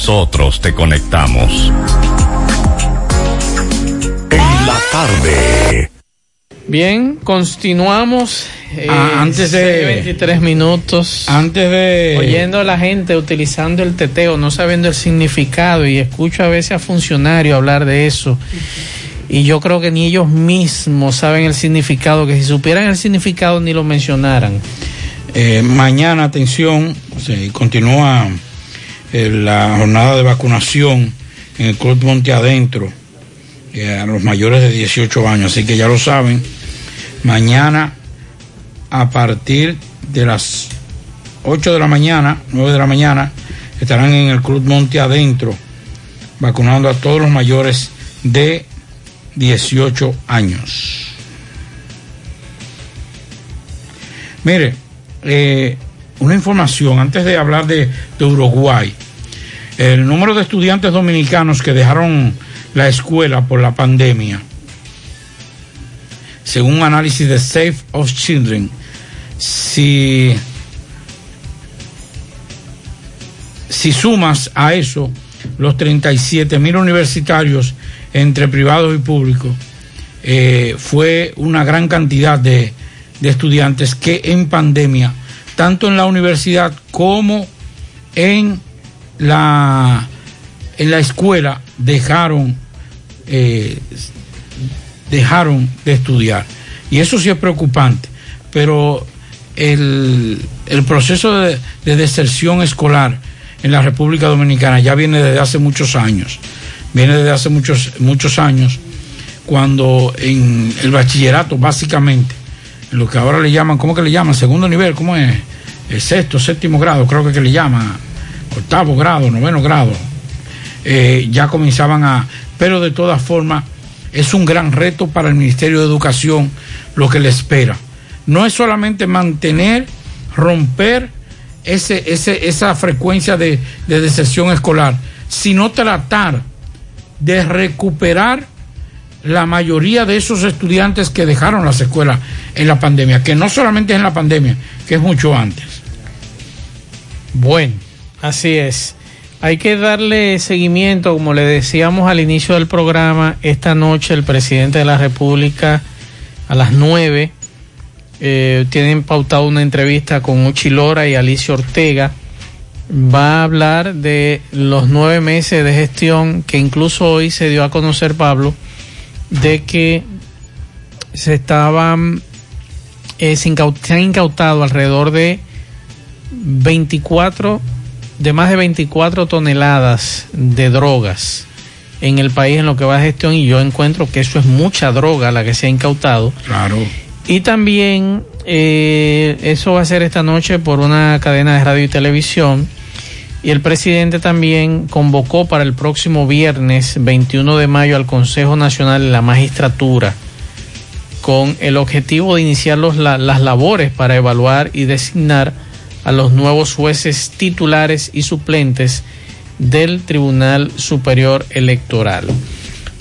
nosotros te conectamos. En la tarde. Bien, continuamos. eh, Ah, antes de- 23 minutos. Antes de. Oyendo a la gente utilizando el teteo, no sabiendo el significado, y escucho a veces a funcionarios hablar de eso. Y yo creo que ni ellos mismos saben el significado, que si supieran el significado ni lo mencionaran. Eh, mañana, atención, se continúa la jornada de vacunación en el Club Monte Adentro eh, a los mayores de 18 años. Así que ya lo saben, mañana a partir de las 8 de la mañana, 9 de la mañana, estarán en el Club Monte Adentro vacunando a todos los mayores de 18 años. Mire, eh, una información antes de hablar de, Uruguay. El número de estudiantes dominicanos que dejaron la escuela por la pandemia, según un análisis de Safe of Children, si, si sumas a eso los 37 mil universitarios entre privados y públicos, eh, fue una gran cantidad de, de estudiantes que en pandemia, tanto en la universidad como en la, en la escuela, dejaron, eh, dejaron de estudiar. Y eso sí es preocupante, pero el, el proceso de, de deserción escolar en la República Dominicana ya viene desde hace muchos años. Viene desde hace muchos, muchos años, cuando en el bachillerato, básicamente, en lo que ahora le llaman, ¿cómo que le llaman? Segundo nivel, ¿cómo es? El sexto, séptimo grado, creo que, que le llaman, octavo grado, noveno grado, eh, ya comenzaban a... Pero de todas formas, es un gran reto para el Ministerio de Educación lo que le espera. No es solamente mantener, romper ese, ese, esa frecuencia de, de escolar, sino tratar de recuperar la mayoría de esos estudiantes que dejaron las escuelas en la pandemia, que no solamente es en la pandemia, que es mucho antes. Bueno, así es. Hay que darle seguimiento, como le decíamos al inicio del programa, esta noche el presidente de la República a las 9 eh, tienen pautado una entrevista con Uchi Lora y Alicia Ortega. Va a hablar de los nueve meses de gestión que incluso hoy se dio a conocer Pablo de que se estaban eh, se, incaut se han incautado alrededor de 24 de más de 24 toneladas de drogas en el país en lo que va a gestión y yo encuentro que eso es mucha droga la que se ha incautado. Claro. Y también eh, eso va a ser esta noche por una cadena de radio y televisión. Y el presidente también convocó para el próximo viernes 21 de mayo al Consejo Nacional de la Magistratura con el objetivo de iniciar los, la, las labores para evaluar y designar a los nuevos jueces titulares y suplentes del Tribunal Superior Electoral.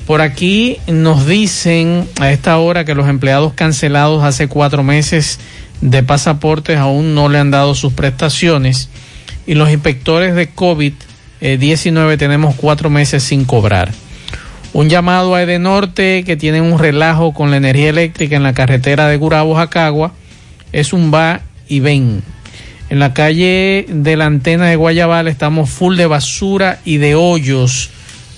Por aquí nos dicen a esta hora que los empleados cancelados hace cuatro meses de pasaportes aún no le han dado sus prestaciones y los inspectores de COVID-19 tenemos cuatro meses sin cobrar. Un llamado a Edenorte que tienen un relajo con la energía eléctrica en la carretera de Gurabo Jacagua. Es un va y ven. En la calle de la antena de Guayabal estamos full de basura y de hoyos,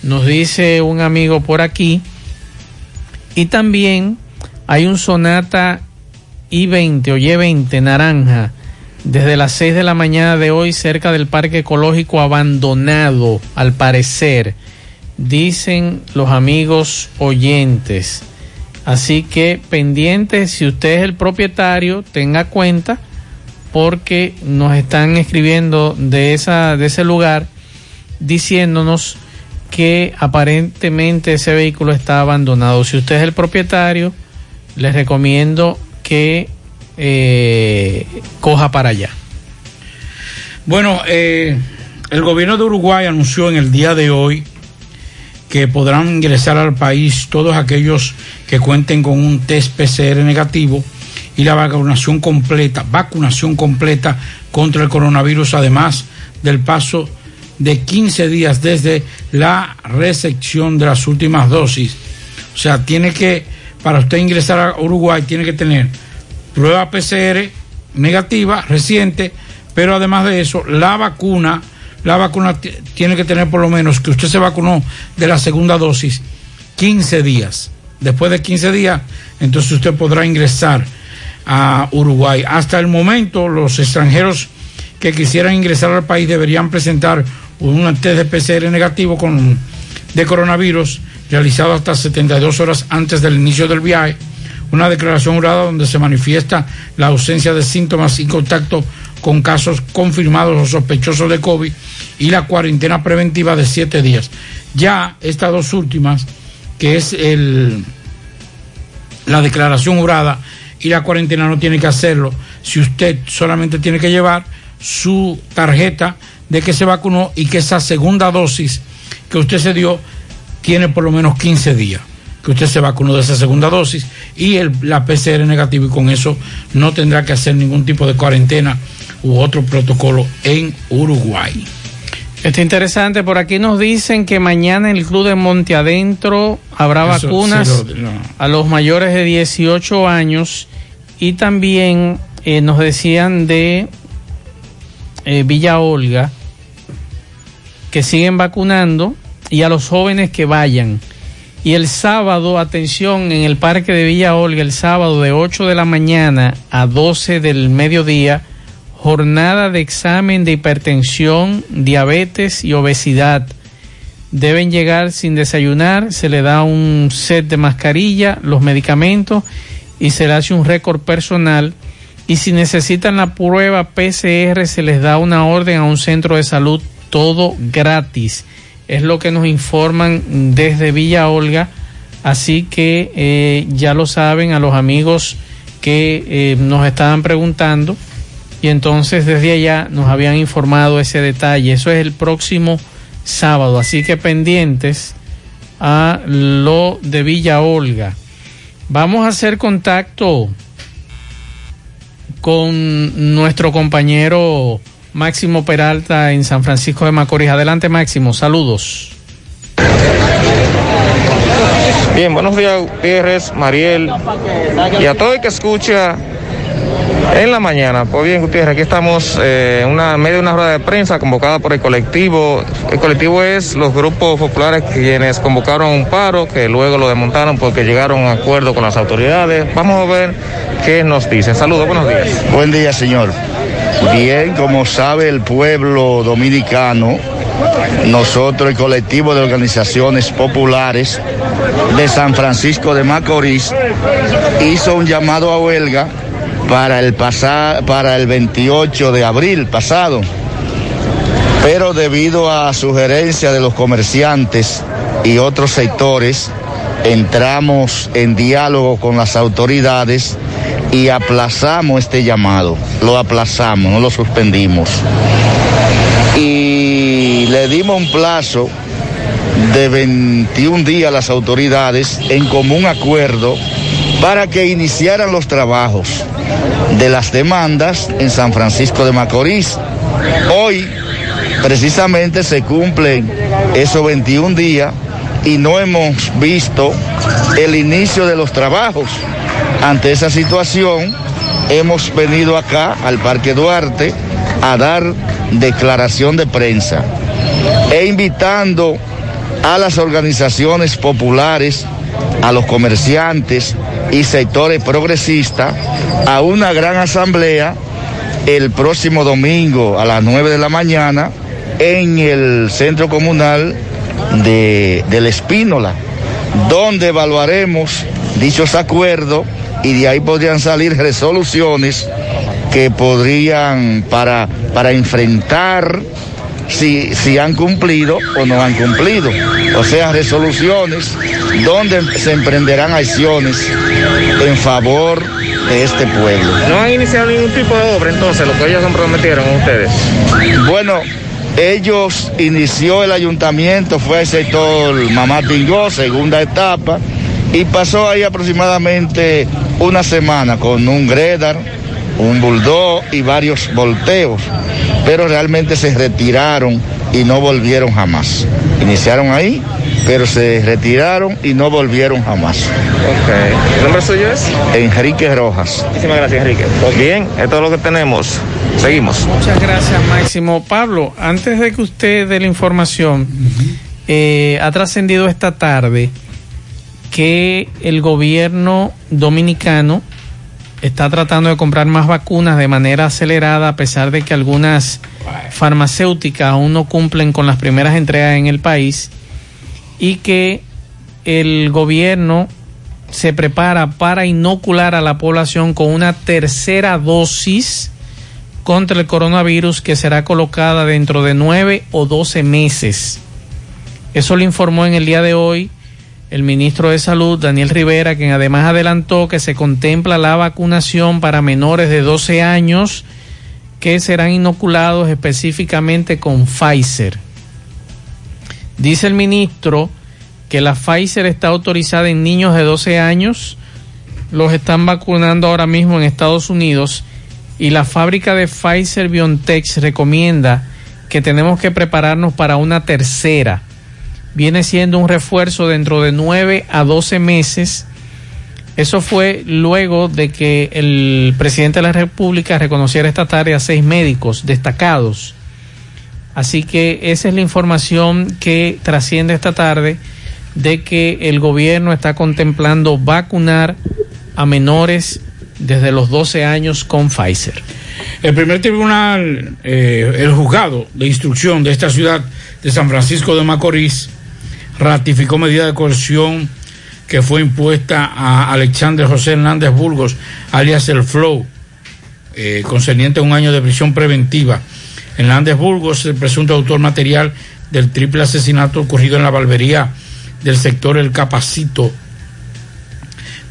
nos dice un amigo por aquí. Y también hay un Sonata I-20 o Y-20 naranja desde las 6 de la mañana de hoy cerca del parque ecológico abandonado, al parecer, dicen los amigos oyentes. Así que pendientes, si usted es el propietario, tenga cuenta porque nos están escribiendo de esa de ese lugar diciéndonos que aparentemente ese vehículo está abandonado. Si usted es el propietario, les recomiendo que eh, coja para allá. Bueno, eh, el gobierno de Uruguay anunció en el día de hoy que podrán ingresar al país todos aquellos que cuenten con un test PCR negativo y la vacunación completa, vacunación completa contra el coronavirus, además del paso de 15 días desde la recepción de las últimas dosis. O sea, tiene que, para usted ingresar a Uruguay, tiene que tener prueba PCR negativa, reciente, pero además de eso, la vacuna, la vacuna tiene que tener por lo menos que usted se vacunó de la segunda dosis 15 días. Después de 15 días, entonces usted podrá ingresar a Uruguay. Hasta el momento, los extranjeros que quisieran ingresar al país deberían presentar un test de PCR negativo con, de coronavirus realizado hasta 72 horas antes del inicio del viaje. Una declaración jurada donde se manifiesta la ausencia de síntomas y contacto con casos confirmados o sospechosos de COVID y la cuarentena preventiva de siete días. Ya estas dos últimas, que es el, la declaración jurada y la cuarentena no tiene que hacerlo si usted solamente tiene que llevar su tarjeta de que se vacunó y que esa segunda dosis que usted se dio tiene por lo menos 15 días que usted se vacunó de esa segunda dosis y el, la PCR negativa y con eso no tendrá que hacer ningún tipo de cuarentena u otro protocolo en Uruguay. Está interesante, por aquí nos dicen que mañana en el Club de Monte Adentro habrá Eso, vacunas sí, lo- no. a los mayores de 18 años y también eh, nos decían de eh, Villa Olga que siguen vacunando y a los jóvenes que vayan. Y el sábado, atención, en el parque de Villa Olga, el sábado de 8 de la mañana a 12 del mediodía, jornada de examen de hipertensión, diabetes y obesidad. Deben llegar sin desayunar, se le da un set de mascarilla, los medicamentos y se le hace un récord personal. Y si necesitan la prueba PCR, se les da una orden a un centro de salud, todo gratis. Es lo que nos informan desde Villa Olga. Así que eh, ya lo saben a los amigos que eh, nos estaban preguntando y entonces desde allá nos habían informado ese detalle. Eso es el próximo sábado, así que pendientes a lo de Villa Olga. Vamos a hacer contacto con nuestro compañero Máximo Peralta en San Francisco de Macorís. Adelante Máximo, saludos. Bien, buenos días, Gutiérrez, Mariel y a todo el que escucha en la mañana. Pues bien, Gutiérrez, aquí estamos eh, en una, medio de una rueda de prensa convocada por el colectivo. El colectivo es los grupos populares quienes convocaron un paro, que luego lo desmontaron porque llegaron a acuerdo con las autoridades. Vamos a ver qué nos dicen. Saludos, buenos días. Buen día, señor. Bien, como sabe el pueblo dominicano, nosotros, el colectivo de organizaciones populares de San Francisco de Macorís, hizo un llamado a huelga para el, para el 28 de abril pasado. Pero debido a sugerencia de los comerciantes y otros sectores, entramos en diálogo con las autoridades y aplazamos este llamado. Lo aplazamos, no lo suspendimos. Y le dimos un plazo de 21 días a las autoridades en común acuerdo para que iniciaran los trabajos de las demandas en San Francisco de Macorís. Hoy precisamente se cumplen esos 21 días y no hemos visto el inicio de los trabajos. Ante esa situación, hemos venido acá al Parque Duarte a dar declaración de prensa e invitando a las organizaciones populares, a los comerciantes y sectores progresistas a una gran asamblea el próximo domingo a las 9 de la mañana en el centro comunal de, de La Espínola, donde evaluaremos dichos acuerdos y de ahí podrían salir resoluciones que podrían para, para enfrentar si, si han cumplido o no han cumplido. O sea, resoluciones donde se emprenderán acciones en favor de este pueblo. No han iniciado ningún tipo de obra entonces, lo que ellos se prometieron a ustedes. Bueno, ellos inició el ayuntamiento, fue el sector Mamá Tingó, segunda etapa, y pasó ahí aproximadamente una semana con un Gredar, un Bulldog y varios volteos, pero realmente se retiraron y no volvieron jamás. Iniciaron ahí, pero se retiraron y no volvieron jamás. ¿El nombre suyo es? Enrique Rojas. Muchísimas gracias, Enrique. Bien, esto es lo que tenemos. Seguimos. Muchas gracias, Máximo. Pablo, antes de que usted dé la información, eh, ha trascendido esta tarde que el gobierno dominicano está tratando de comprar más vacunas de manera acelerada a pesar de que algunas farmacéuticas aún no cumplen con las primeras entregas en el país y que el gobierno se prepara para inocular a la población con una tercera dosis contra el coronavirus que será colocada dentro de nueve o doce meses. Eso lo informó en el día de hoy el ministro de Salud, Daniel Rivera, quien además adelantó que se contempla la vacunación para menores de 12 años que serán inoculados específicamente con Pfizer. Dice el ministro que la Pfizer está autorizada en niños de 12 años, los están vacunando ahora mismo en Estados Unidos y la fábrica de Pfizer BioNTech recomienda que tenemos que prepararnos para una tercera. Viene siendo un refuerzo dentro de 9 a 12 meses. Eso fue luego de que el presidente de la República reconociera esta tarea a seis médicos destacados. Así que esa es la información que trasciende esta tarde de que el gobierno está contemplando vacunar a menores desde los 12 años con Pfizer. El primer tribunal, eh, el juzgado de instrucción de esta ciudad de San Francisco de Macorís, ratificó medida de coerción que fue impuesta a Alexander José Hernández Burgos, alias el Flow, eh, concerniente a un año de prisión preventiva. Hernández Burgos, el presunto autor material del triple asesinato ocurrido en la barbería del sector El Capacito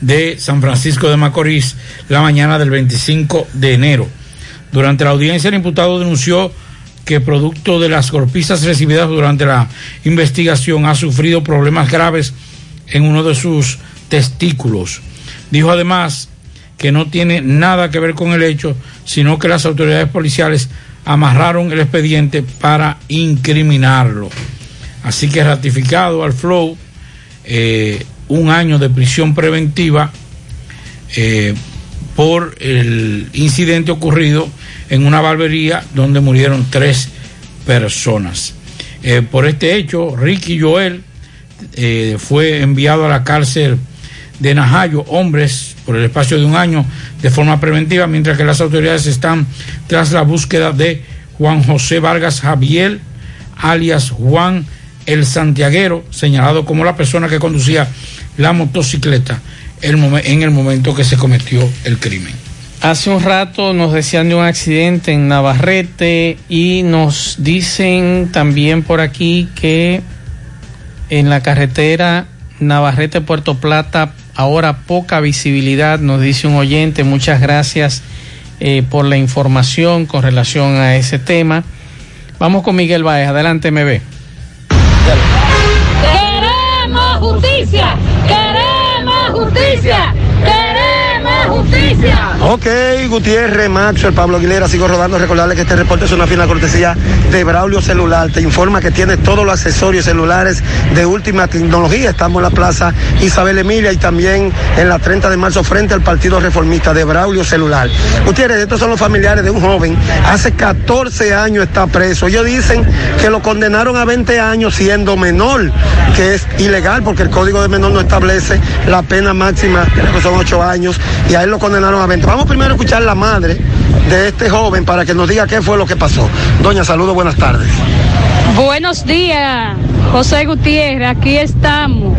de San Francisco de Macorís la mañana del 25 de enero. Durante la audiencia, el imputado denunció que producto de las golpizas recibidas durante la investigación ha sufrido problemas graves en uno de sus testículos. Dijo además que no tiene nada que ver con el hecho, sino que las autoridades policiales amarraron el expediente para incriminarlo. Así que ratificado al Flow eh, un año de prisión preventiva eh, por el incidente ocurrido en una barbería donde murieron tres personas. Eh, por este hecho, Ricky Joel eh, fue enviado a la cárcel de Najayo, hombres, por el espacio de un año de forma preventiva, mientras que las autoridades están tras la búsqueda de Juan José Vargas Javier, alias Juan el Santiaguero, señalado como la persona que conducía la motocicleta en el momento que se cometió el crimen. Hace un rato nos decían de un accidente en Navarrete y nos dicen también por aquí que en la carretera Navarrete-Puerto Plata ahora poca visibilidad, nos dice un oyente. Muchas gracias eh, por la información con relación a ese tema. Vamos con Miguel Baez. Adelante, MB. Queremos justicia, queremos justicia. Ok, Gutiérrez, Maxo, el Pablo Aguilera, sigo rodando. Recordarle que este reporte es una fina cortesía de Braulio Celular. Te informa que tiene todos los accesorios celulares de última tecnología. Estamos en la plaza Isabel Emilia y también en la 30 de marzo frente al Partido Reformista de Braulio Celular. Gutiérrez, estos son los familiares de un joven. Hace 14 años está preso. Ellos dicen que lo condenaron a 20 años siendo menor, que es ilegal porque el Código de Menor no establece la pena máxima, que son 8 años, y a él lo condenaron a 20. Vamos primero a escuchar la madre de este joven para que nos diga qué fue lo que pasó. Doña, saludos, buenas tardes. Buenos días, José Gutiérrez, aquí estamos.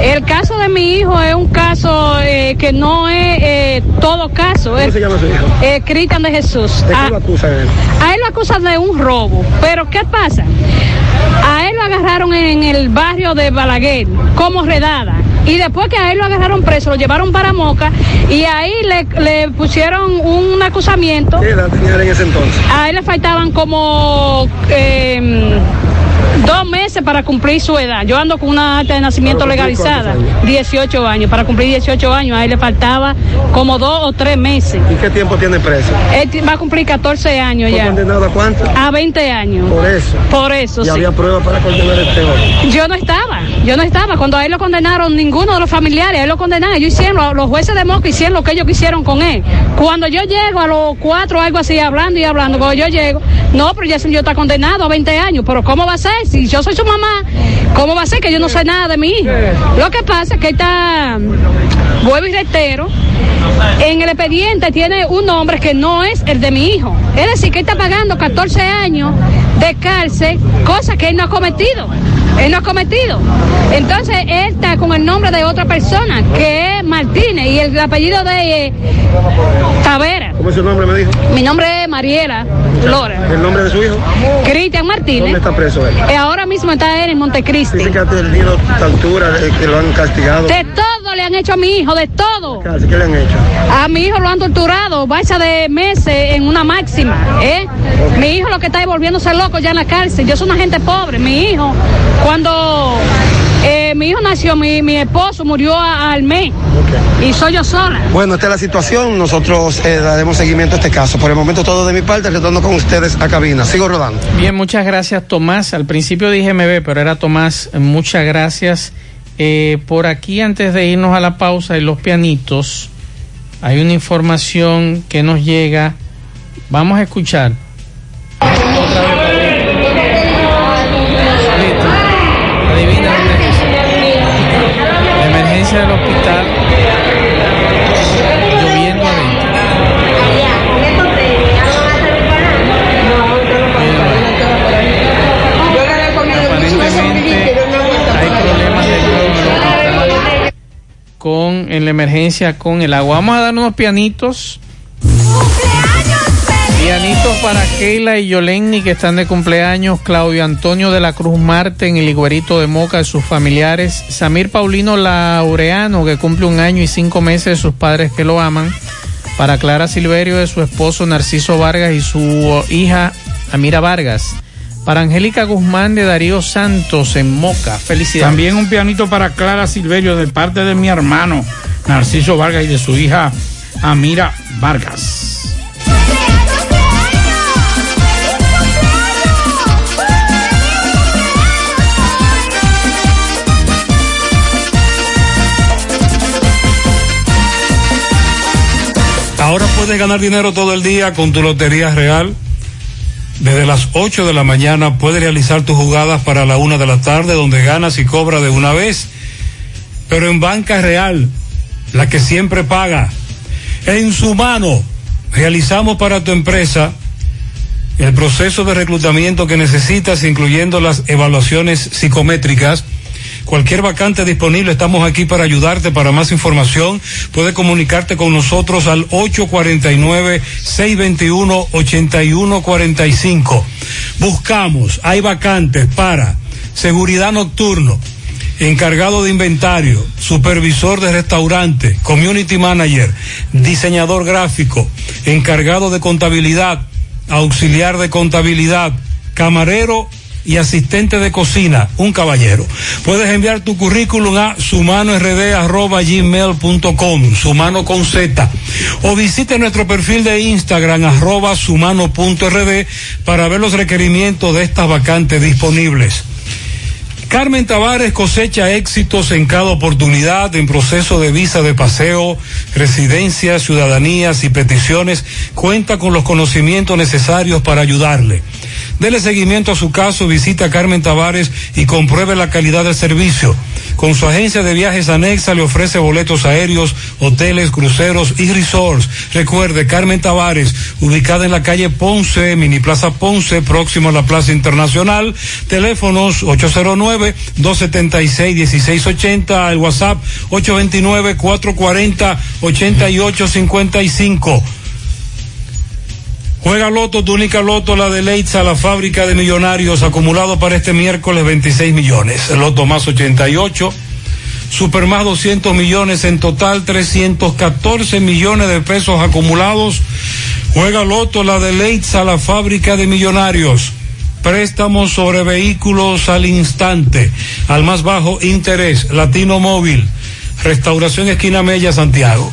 El caso de mi hijo es un caso eh, que no es eh, todo caso. ¿Cómo es, se llama su hijo? eh, Cristian de Jesús. ¿De A, qué lo acusan él? a él lo acusan de un robo. Pero ¿qué pasa? A él lo agarraron en el barrio de Balaguer como redada. Y después que a él lo agarraron preso, lo llevaron para Moca y ahí le, le pusieron un acusamiento. ¿Qué edad tenía en ese entonces? A él le faltaban como eh, dos meses para cumplir su edad. Yo ando con una acta de nacimiento legalizada, cuántos 18 años. Para cumplir 18 años, a él le faltaba como dos o tres meses. ¿Y qué tiempo tiene preso? Él va a cumplir 14 años ¿Fue ya. condenado a cuánto? A 20 años. Por eso. Por eso, Y sí. había pruebas para condenar este joven. Yo no estaba, yo no estaba. Cuando a él lo condenaron, ninguno de los familiares, a él lo condenaron. Ellos hicieron, los, los jueces de Moca hicieron lo que ellos quisieron con él. Cuando yo llego a los cuatro, algo así, hablando y hablando, cuando yo llego, no, pero ya yo está condenado a 20 años. Pero ¿cómo va a ser? Si yo soy su mamá, ¿cómo va a ser que yo no sé nada de mi hijo? Lo que pasa es que está, vuelvo y reitero, en el expediente tiene un nombre que no es el de mi hijo. Es decir, que está pagando 14 años de cárcel, cosa que él no ha cometido. Él no ha cometido. Entonces, él está con el nombre de otra persona, que es Martínez, y el apellido de eh, Tavera. ¿Cómo es su nombre, me dijo? Mi nombre es Mariela Lora. ¿El nombre de su hijo? Cristian Martínez. ¿Dónde está preso él? Eh, ahora mismo está él en Montecristi. Dice que ha tenido eh, que lo han castigado. De todo le han hecho a mi hijo, de todo. ¿Qué le han hecho? A mi hijo lo han torturado, baixa de meses en una máxima, ¿eh? Mi hijo lo que está es volviéndose loco ya en la cárcel. Yo soy una gente pobre. Mi hijo, cuando eh, mi hijo nació, mi, mi esposo murió a- al mes. Y soy yo sola. Bueno, esta es la situación. Nosotros eh, daremos seguimiento a este caso. Por el momento todo de mi parte. Retorno con ustedes a cabina. Sigo rodando. Bien, muchas gracias Tomás. Al principio dije MB, pero era Tomás. Muchas gracias. Eh, por aquí, antes de irnos a la pausa y los pianitos, hay una información que nos llega. Vamos a escuchar. La emergencia del hospital. Con en la emergencia con el agua. Vamos a dar unos pianitos. Pianitos para Keila y Yolenni que están de cumpleaños, Claudio Antonio de la Cruz Marte en el Higuerito de Moca de sus familiares, Samir Paulino Laureano que cumple un año y cinco meses de sus padres que lo aman, para Clara Silverio de su esposo Narciso Vargas y su hija Amira Vargas, para Angélica Guzmán de Darío Santos en Moca, felicidades. También un pianito para Clara Silverio de parte de mi hermano Narciso Vargas y de su hija Amira Vargas. Ahora puedes ganar dinero todo el día con tu Lotería Real. Desde las 8 de la mañana puedes realizar tus jugadas para la 1 de la tarde donde ganas y cobras de una vez. Pero en Banca Real, la que siempre paga. En su mano, realizamos para tu empresa el proceso de reclutamiento que necesitas, incluyendo las evaluaciones psicométricas. Cualquier vacante disponible, estamos aquí para ayudarte. Para más información, puedes comunicarte con nosotros al 849-621-8145. Buscamos, hay vacantes para seguridad nocturno, encargado de inventario, supervisor de restaurante, community manager, diseñador gráfico, encargado de contabilidad, auxiliar de contabilidad, camarero y asistente de cocina, un caballero. Puedes enviar tu currículum a sumanord.gmail.com, sumano con Z, o visite nuestro perfil de Instagram, arroba sumano.rd, para ver los requerimientos de estas vacantes disponibles. Carmen Tavares cosecha éxitos en cada oportunidad en proceso de visa de paseo, residencias, ciudadanías y peticiones. Cuenta con los conocimientos necesarios para ayudarle. Dele seguimiento a su caso, visita a Carmen Tavares y compruebe la calidad del servicio. Con su agencia de viajes anexa le ofrece boletos aéreos, hoteles, cruceros y resorts. Recuerde, Carmen Tavares, ubicada en la calle Ponce, Mini Plaza Ponce, próximo a la Plaza Internacional. Teléfonos 809-276-1680, el WhatsApp 829-440-8855. Juega Loto, tu única Loto, la de Leitza, la fábrica de millonarios, acumulado para este miércoles 26 millones. Loto más 88, Super más 200 millones en total, 314 millones de pesos acumulados. Juega Loto, la de Leitza, la fábrica de millonarios. Préstamos sobre vehículos al instante, al más bajo interés, Latino Móvil, Restauración Esquina Mella, Santiago.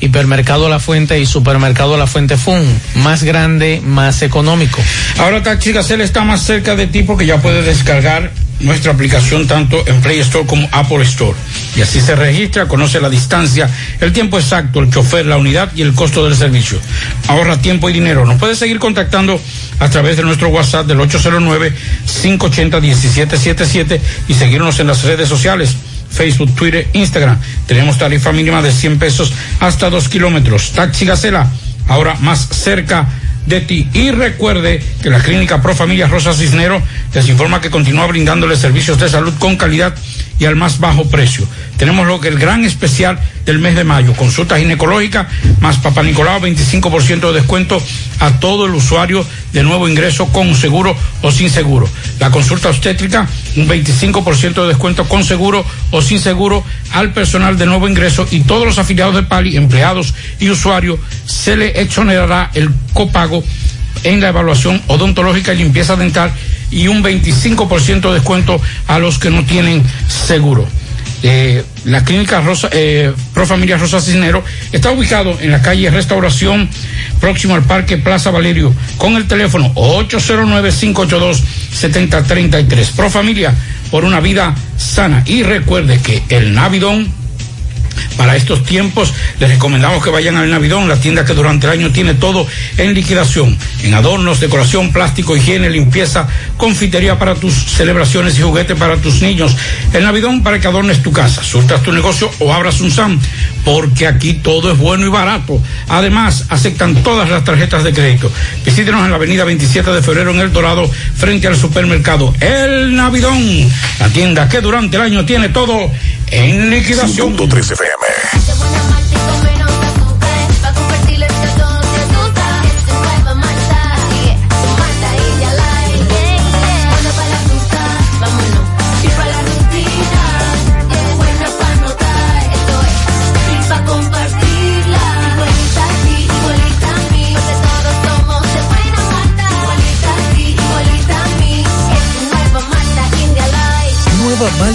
Hipermercado La Fuente y Supermercado La Fuente Fun, más grande, más económico. Ahora Taxi Gacela está más cerca de ti porque ya puedes descargar nuestra aplicación tanto en Play Store como Apple Store. Y así se registra, conoce la distancia, el tiempo exacto, el chofer, la unidad y el costo del servicio. Ahorra tiempo y dinero. Nos puedes seguir contactando a través de nuestro WhatsApp del 809-580-1777 y seguirnos en las redes sociales. Facebook, Twitter, Instagram. Tenemos tarifa mínima de 100 pesos hasta 2 kilómetros. Taxi Gacela, ahora más cerca de ti. Y recuerde que la Clínica Pro Familia Rosa Cisnero les informa que continúa brindándole servicios de salud con calidad y al más bajo precio. Tenemos lo que el gran especial del mes de mayo, consulta ginecológica más Papá Nicolau, 25% de descuento a todo el usuario de nuevo ingreso con seguro o sin seguro. La consulta obstétrica, un 25% de descuento con seguro o sin seguro al personal de nuevo ingreso y todos los afiliados de Pali, empleados y usuarios, se le exonerará el copago en la evaluación odontológica y limpieza dental y un 25% de descuento a los que no tienen seguro. Eh, la clínica Rosa, eh, Pro Familia Rosa Cisnero está ubicado en la calle Restauración, próximo al Parque Plaza Valerio, con el teléfono 809-582-7033. Pro Familia, por una vida sana. Y recuerde que el Navidón para estos tiempos les recomendamos que vayan al Navidón, la tienda que durante el año tiene todo en liquidación, en adornos, decoración, plástico, higiene, limpieza, confitería para tus celebraciones y juguetes para tus niños. El Navidón para que adornes tu casa, surtas tu negocio o abras un SAM, porque aquí todo es bueno y barato. Además, aceptan todas las tarjetas de crédito. Visítenos en la avenida 27 de febrero en El Dorado, frente al supermercado El Navidón, la tienda que durante el año tiene todo en liquidación. 5.3 FM.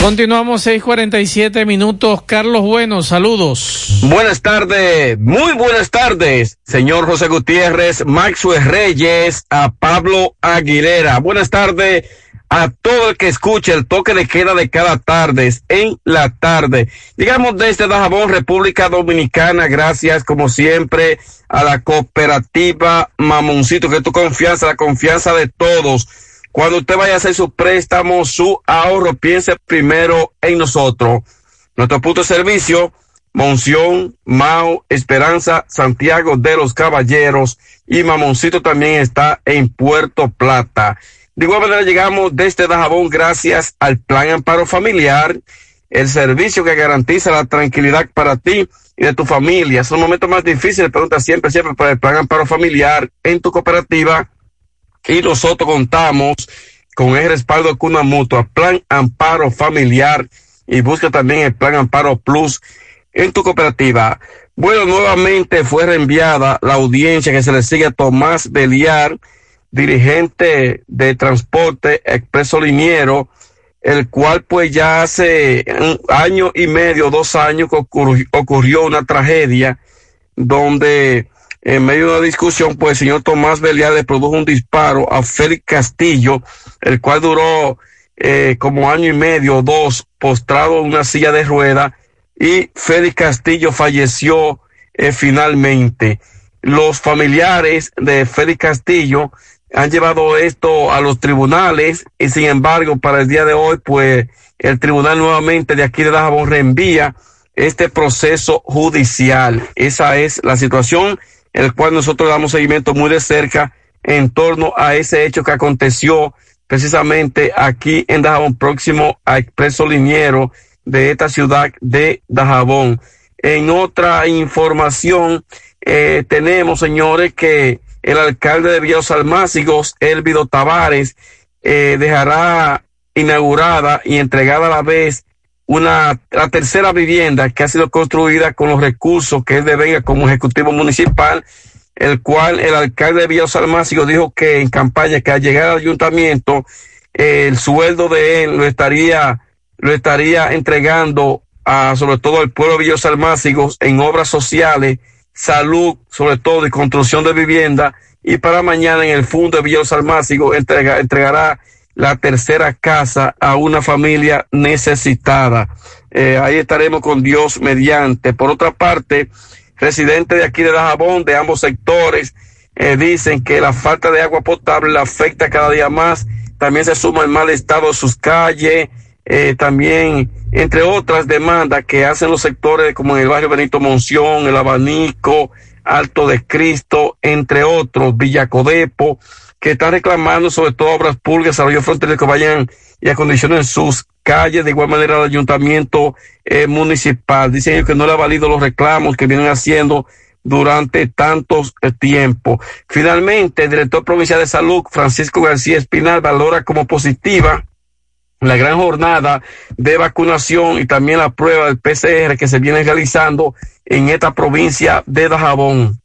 Continuamos 6:47 minutos. Carlos Bueno, saludos. Buenas tardes, muy buenas tardes, señor José Gutiérrez, Maxwell Reyes, a Pablo Aguilera. Buenas tardes a todo el que escuche el toque de queda de cada tarde en la tarde. Digamos desde Dajabón, República Dominicana, gracias como siempre a la cooperativa Mamoncito, que tu confianza, la confianza de todos. Cuando usted vaya a hacer su préstamo, su ahorro, piense primero en nosotros. Nuestro punto de servicio, Monción, Mao, Esperanza, Santiago de los Caballeros y Mamoncito también está en Puerto Plata. De igual manera llegamos desde Dajabón gracias al Plan Amparo Familiar, el servicio que garantiza la tranquilidad para ti y de tu familia. Son momentos más difíciles, pregunta siempre, siempre por el Plan Amparo Familiar en tu cooperativa y nosotros contamos con el respaldo de Cuna Mutua, Plan Amparo Familiar y busca también el Plan Amparo Plus en tu cooperativa. Bueno, nuevamente fue reenviada la audiencia que se le sigue a Tomás Beliar, dirigente de transporte expreso liniero, el cual pues ya hace un año y medio, dos años que ocurrió, ocurrió una tragedia donde en medio de una discusión, pues el señor Tomás Beliar le produjo un disparo a Félix Castillo, el cual duró eh, como año y medio, dos, postrado en una silla de rueda, y Félix Castillo falleció eh, finalmente. Los familiares de Félix Castillo han llevado esto a los tribunales y sin embargo para el día de hoy pues el tribunal nuevamente de aquí de Dajabón reenvía este proceso judicial. Esa es la situación en la cual nosotros damos seguimiento muy de cerca en torno a ese hecho que aconteció precisamente aquí en Dajabón, próximo a Expreso Liniero de esta ciudad de Dajabón. En otra información, eh, tenemos, señores, que el alcalde de Villos Almácigos, Elvido Tavares, eh, dejará inaugurada y entregada a la vez una, la tercera vivienda que ha sido construida con los recursos que él devenga como ejecutivo municipal, el cual el alcalde de Almácigos dijo que en campaña que al llegar al ayuntamiento, eh, el sueldo de él lo estaría, lo estaría entregando a, sobre todo al pueblo de Almácigos en obras sociales, salud, sobre todo y construcción de vivienda, y para mañana en el fondo de Almácigos entrega, entregará la tercera casa a una familia necesitada. Eh, ahí estaremos con Dios mediante. Por otra parte, residentes de aquí de Dajabón, de ambos sectores, eh, dicen que la falta de agua potable la afecta cada día más. También se suma el mal estado de sus calles, eh, también, entre otras demandas que hacen los sectores como en el barrio Benito Monción, el Abanico, Alto de Cristo, entre otros, Villacodepo, que están reclamando sobre todo obras públicas, desarrollo fronterizo que vayan y acondicionen sus calles, de igual manera el ayuntamiento eh, municipal. Dicen ellos que no le ha valido los reclamos que vienen haciendo durante tantos eh, tiempos. Finalmente, el director provincial de salud, Francisco García Espinal, valora como positiva la gran jornada de vacunación y también la prueba del PCR que se viene realizando en esta provincia de Dajabón,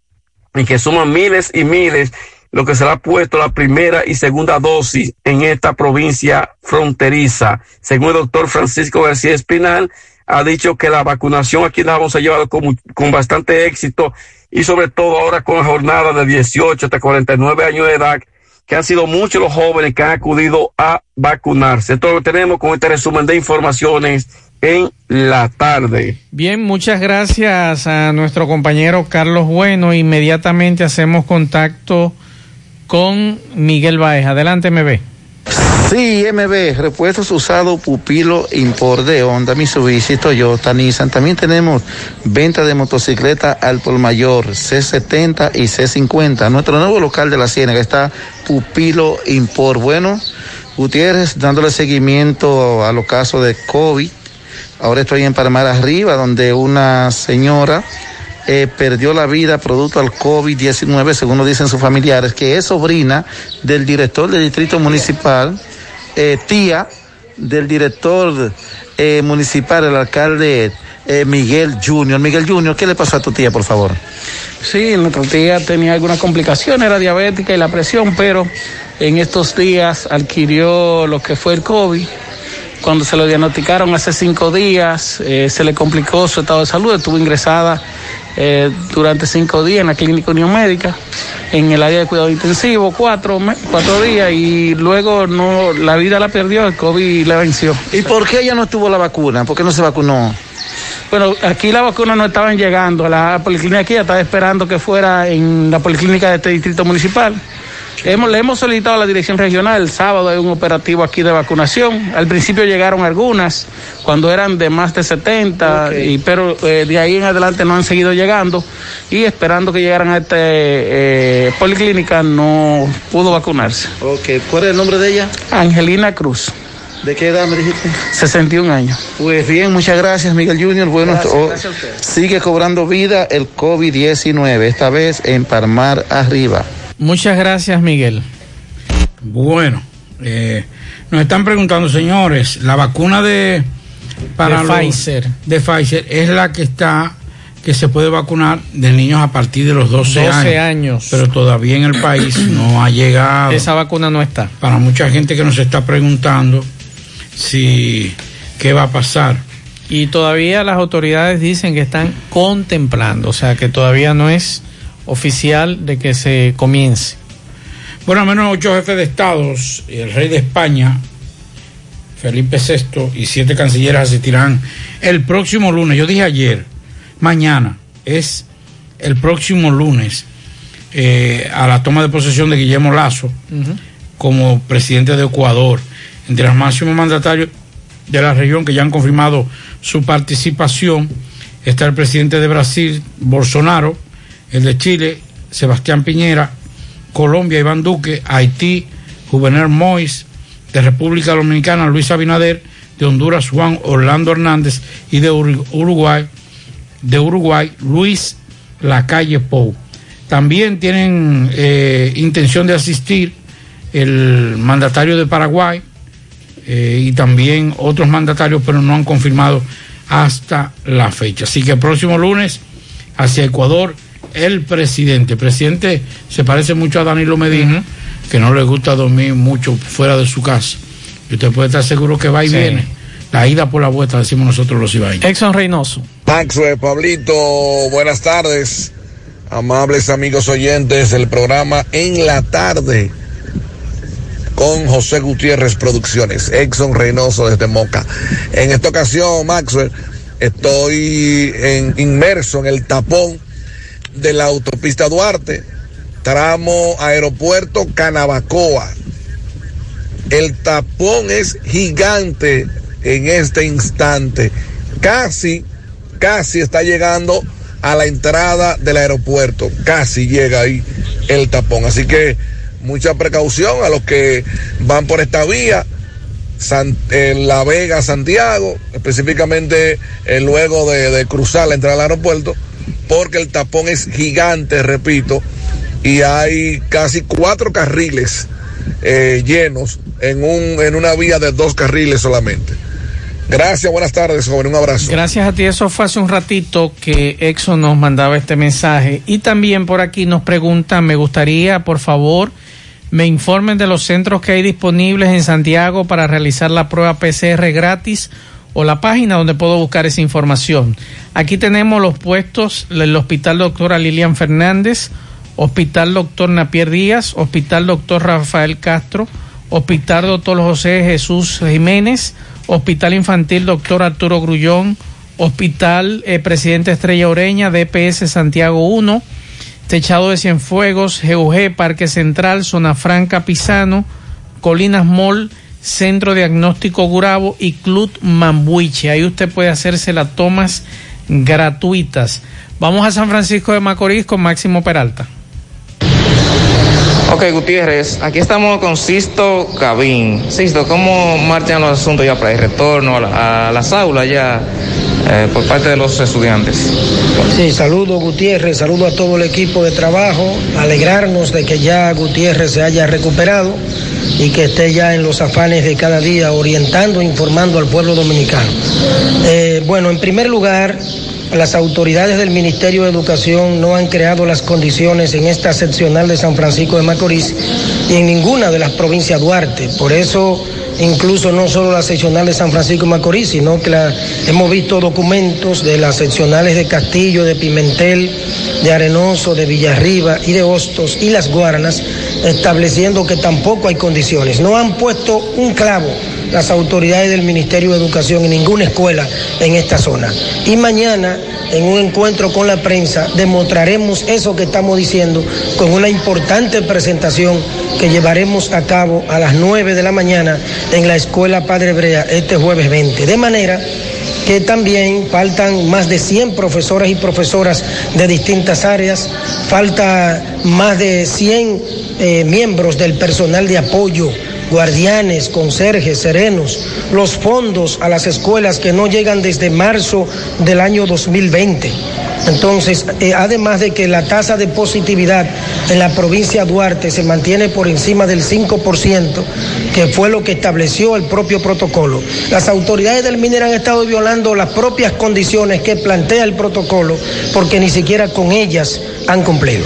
y que suman miles y miles lo que será puesto la primera y segunda dosis en esta provincia fronteriza. Según el doctor Francisco García Espinal, ha dicho que la vacunación aquí Dajabón se ha llevado con, con bastante éxito y sobre todo ahora con la jornada de 18 hasta 49 años de edad que han sido muchos los jóvenes que han acudido a vacunarse. Esto lo tenemos con este resumen de informaciones en la tarde. Bien, muchas gracias a nuestro compañero Carlos Bueno. Inmediatamente hacemos contacto con Miguel Baez. Adelante, MB. Sí, MB, repuestos usados Pupilo Import de Honda, Mitsubishi, Toyota, Nissan. También tenemos venta de motocicleta al por mayor, C70 y C50. Nuestro nuevo local de la Ciénaga está Pupilo Import. Bueno, Gutiérrez, dándole seguimiento a los casos de COVID. Ahora estoy en Palmar Arriba, donde una señora eh, perdió la vida producto al COVID-19, según nos dicen sus familiares, que es sobrina del director del distrito municipal, eh, tía del director eh, municipal, el alcalde Miguel Junior. Miguel Junior, ¿qué le pasó a tu tía, por favor? Sí, nuestra tía tenía algunas complicaciones, era diabética y la presión, pero en estos días adquirió lo que fue el COVID. Cuando se lo diagnosticaron hace cinco días, se le complicó su estado de salud, estuvo ingresada eh, durante cinco días en la clínica Unión Médica, en el área de cuidado intensivo, cuatro, cuatro días, y luego no, la vida la perdió, el COVID la venció. ¿Y por qué ella no tuvo la vacuna? ¿Por qué no se vacunó? Bueno, aquí las vacunas no estaban llegando. La policlínica aquí ya estaba esperando que fuera en la policlínica de este distrito municipal. Hemos, le hemos solicitado a la dirección regional, el sábado hay un operativo aquí de vacunación. Al principio llegaron algunas, cuando eran de más de 70, y, pero eh, de ahí en adelante no han seguido llegando. Y esperando que llegaran a esta eh, policlínica no pudo vacunarse. Ok, ¿cuál es el nombre de ella? Angelina Cruz. ¿De qué edad me dijiste? 61 años. Pues bien, muchas gracias Miguel Junior. Bueno, Gracias, oh, gracias a usted. sigue cobrando vida el COVID-19, esta vez en Palmar Arriba. Muchas gracias, Miguel. Bueno, eh, nos están preguntando, señores, la vacuna de para De los- Pfizer. de Pfizer es la que está que se puede vacunar de niños a partir de los 12, 12 años. años. Pero todavía en el país no ha llegado. Esa vacuna no está. Para mucha gente que nos está preguntando si qué va a pasar. Y todavía las autoridades dicen que están contemplando, o sea que todavía no es oficial de que se comience. Bueno, al menos ocho jefes de estados y el rey de España, Felipe VI, y siete cancilleres asistirán el próximo lunes. Yo dije ayer, mañana, es el próximo lunes, eh, a la toma de posesión de Guillermo Lazo como presidente de Ecuador. Entre los máximos mandatarios de la región que ya han confirmado su participación está el presidente de Brasil, Bolsonaro, el de Chile, Sebastián Piñera, Colombia, Iván Duque, Haití, Juvenal Mois, de República Dominicana, Luis Abinader, de Honduras, Juan Orlando Hernández y de Ur- Uruguay, de Uruguay, Luis Lacalle Pou. También tienen eh, intención de asistir el mandatario de Paraguay eh, y también otros mandatarios, pero no han confirmado hasta la fecha. Así que el próximo lunes hacia Ecuador el presidente. El presidente se parece mucho a Danilo Medina, que no le gusta dormir mucho fuera de su casa. Y usted puede estar seguro que va y Sí. viene. La ida por la vuelta, decimos nosotros los ibaños. Exxon Reynoso. Maxwell, Pablito, buenas tardes. Amables amigos oyentes del programa En la Tarde con José Gutiérrez Producciones, Exxon Reynoso desde Moca. En esta ocasión, Maxwell, estoy en- inmerso en el tapón de la autopista Duarte, tramo aeropuerto Canabacoa. El tapón es gigante en este instante. Casi, casi está llegando a la entrada del aeropuerto. Casi llega ahí el tapón. Así que mucha precaución a los que van por esta vía. En La Vega, Santiago, específicamente eh, luego de, de cruzar la entrada al aeropuerto, porque el tapón es gigante, repito, y hay casi cuatro carriles eh, llenos en, un, en una vía de dos carriles solamente. Gracias, buenas tardes, joven, un abrazo. Gracias a ti, eso fue hace un ratito que Exxon nos mandaba este mensaje. Y también por aquí nos preguntan, me gustaría, por favor, me informen de los centros que hay disponibles en Santiago para realizar la prueba PCR gratis o la página donde puedo buscar esa información. Aquí tenemos los puestos, el Hospital Doctora Lilian Fernández, Hospital Doctor Napier Díaz, Hospital Doctor Rafael Castro, Hospital Doctor José Jesús Jiménez, Hospital Infantil Doctor Arturo Grullón, Hospital eh, Presidente Estrella Oreña, DPS Santiago 1, Techado de Cienfuegos, GUG, Parque Central, Zona Franca Pisano, Colinas Mall, Centro Diagnóstico Gurabo y Club Mambuiche. Ahí usted puede hacerse las tomas gratuitas. Vamos a San Francisco de Macorís con Máximo Peralta. Ok, Gutiérrez, aquí estamos con Sisto Cabín. Sisto, ¿cómo marchan los asuntos ya para el retorno a, la- a las aulas ya eh, por parte de los estudiantes? Sí, saludo Gutiérrez, saludo a todo el equipo de trabajo, alegrarnos de que ya Gutiérrez se haya recuperado y que esté ya en los afanes de cada día orientando, informando al pueblo dominicano. Eh, bueno, en primer lugar, las autoridades del Ministerio de Educación no han creado las condiciones en esta seccional de San Francisco de Macorís y en ninguna de las provincias Duarte. Por eso incluso no solo la seccional de San Francisco de Macorís, sino que la- hemos visto documentos de las seccionales de Castillo, de Pimentel, de Arenoso, de Villarriba y de Hostos y las Guaranas, estableciendo que tampoco hay condiciones. No han puesto un clavo las autoridades del Ministerio de Educación en ninguna escuela en esta zona. Y mañana, en un encuentro con la prensa, demostraremos eso que estamos diciendo con una importante presentación que llevaremos a cabo a las 9 de la mañana en la Escuela Padre Brea este jueves 20. De manera que también faltan más de 100 profesores y profesoras de distintas áreas, falta más de 100 eh, miembros del personal de apoyo, guardianes, conserjes, serenos, los fondos a las escuelas que no llegan desde marzo del año 2020. Entonces, eh, además de que la tasa de positividad en la provincia de Duarte se mantiene por encima del 5%, que fue lo que estableció el propio protocolo, las autoridades del MINER han estado violando las propias condiciones que plantea el protocolo, porque ni siquiera con ellas han cumplido.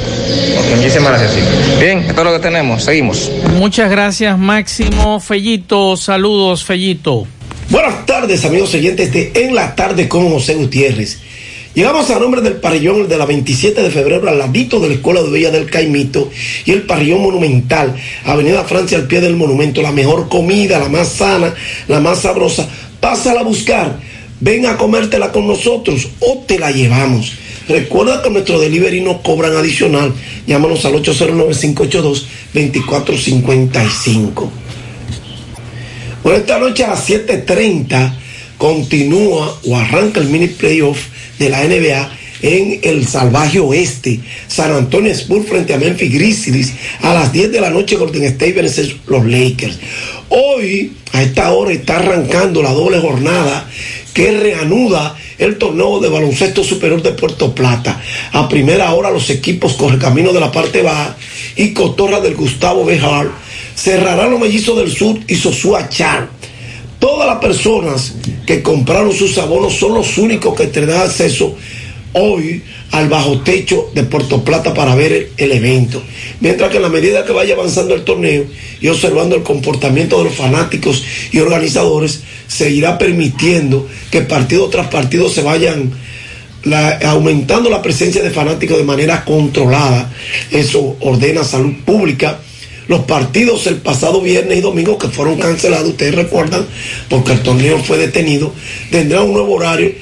Muchísimas gracias. sí. Bien, esto es lo que tenemos. Seguimos. Muchas gracias, Máximo Fellito. Saludos, Fellito. Buenas tardes, amigos oyentes de En la Tarde con José Gutiérrez. Llegamos a nombre del parrillón de la 27 de febrero al ladito de la Escuela de Bella del Caimito y el parrillón monumental, Avenida Francia al pie del monumento, la mejor comida, la más sana, la más sabrosa. Pásala a buscar, ven a comértela con nosotros o te la llevamos. Recuerda que nuestro delivery no cobran adicional. Llámanos al 809-582-2455. Bueno, esta noche a las 7.30 continúa o arranca el mini playoff de la NBA en el salvaje oeste. San Antonio Spurs frente a Memphis Grizzlies. A las 10 de la noche Golden State versus los Lakers. Hoy, a esta hora, está arrancando la doble jornada que reanuda el torneo de baloncesto superior de Puerto Plata. A primera hora los equipos Correcamino de la parte baja y Cotorra del Gustavo Bejar cerrarán los mellizos del sur y Sosúa Char. Todas las personas que compraron sus abonos son los únicos que tendrán acceso hoy al bajo techo de Puerto Plata para ver el, evento. Mientras que en la medida que vaya avanzando el torneo y observando el comportamiento de los fanáticos y organizadores, se irá permitiendo que partido tras partido se vayan aumentando la presencia de fanáticos de manera controlada. Eso ordena salud pública. Los partidos el pasado viernes y domingo que fueron cancelados, ustedes recuerdan, porque el torneo fue detenido, tendrá un nuevo horario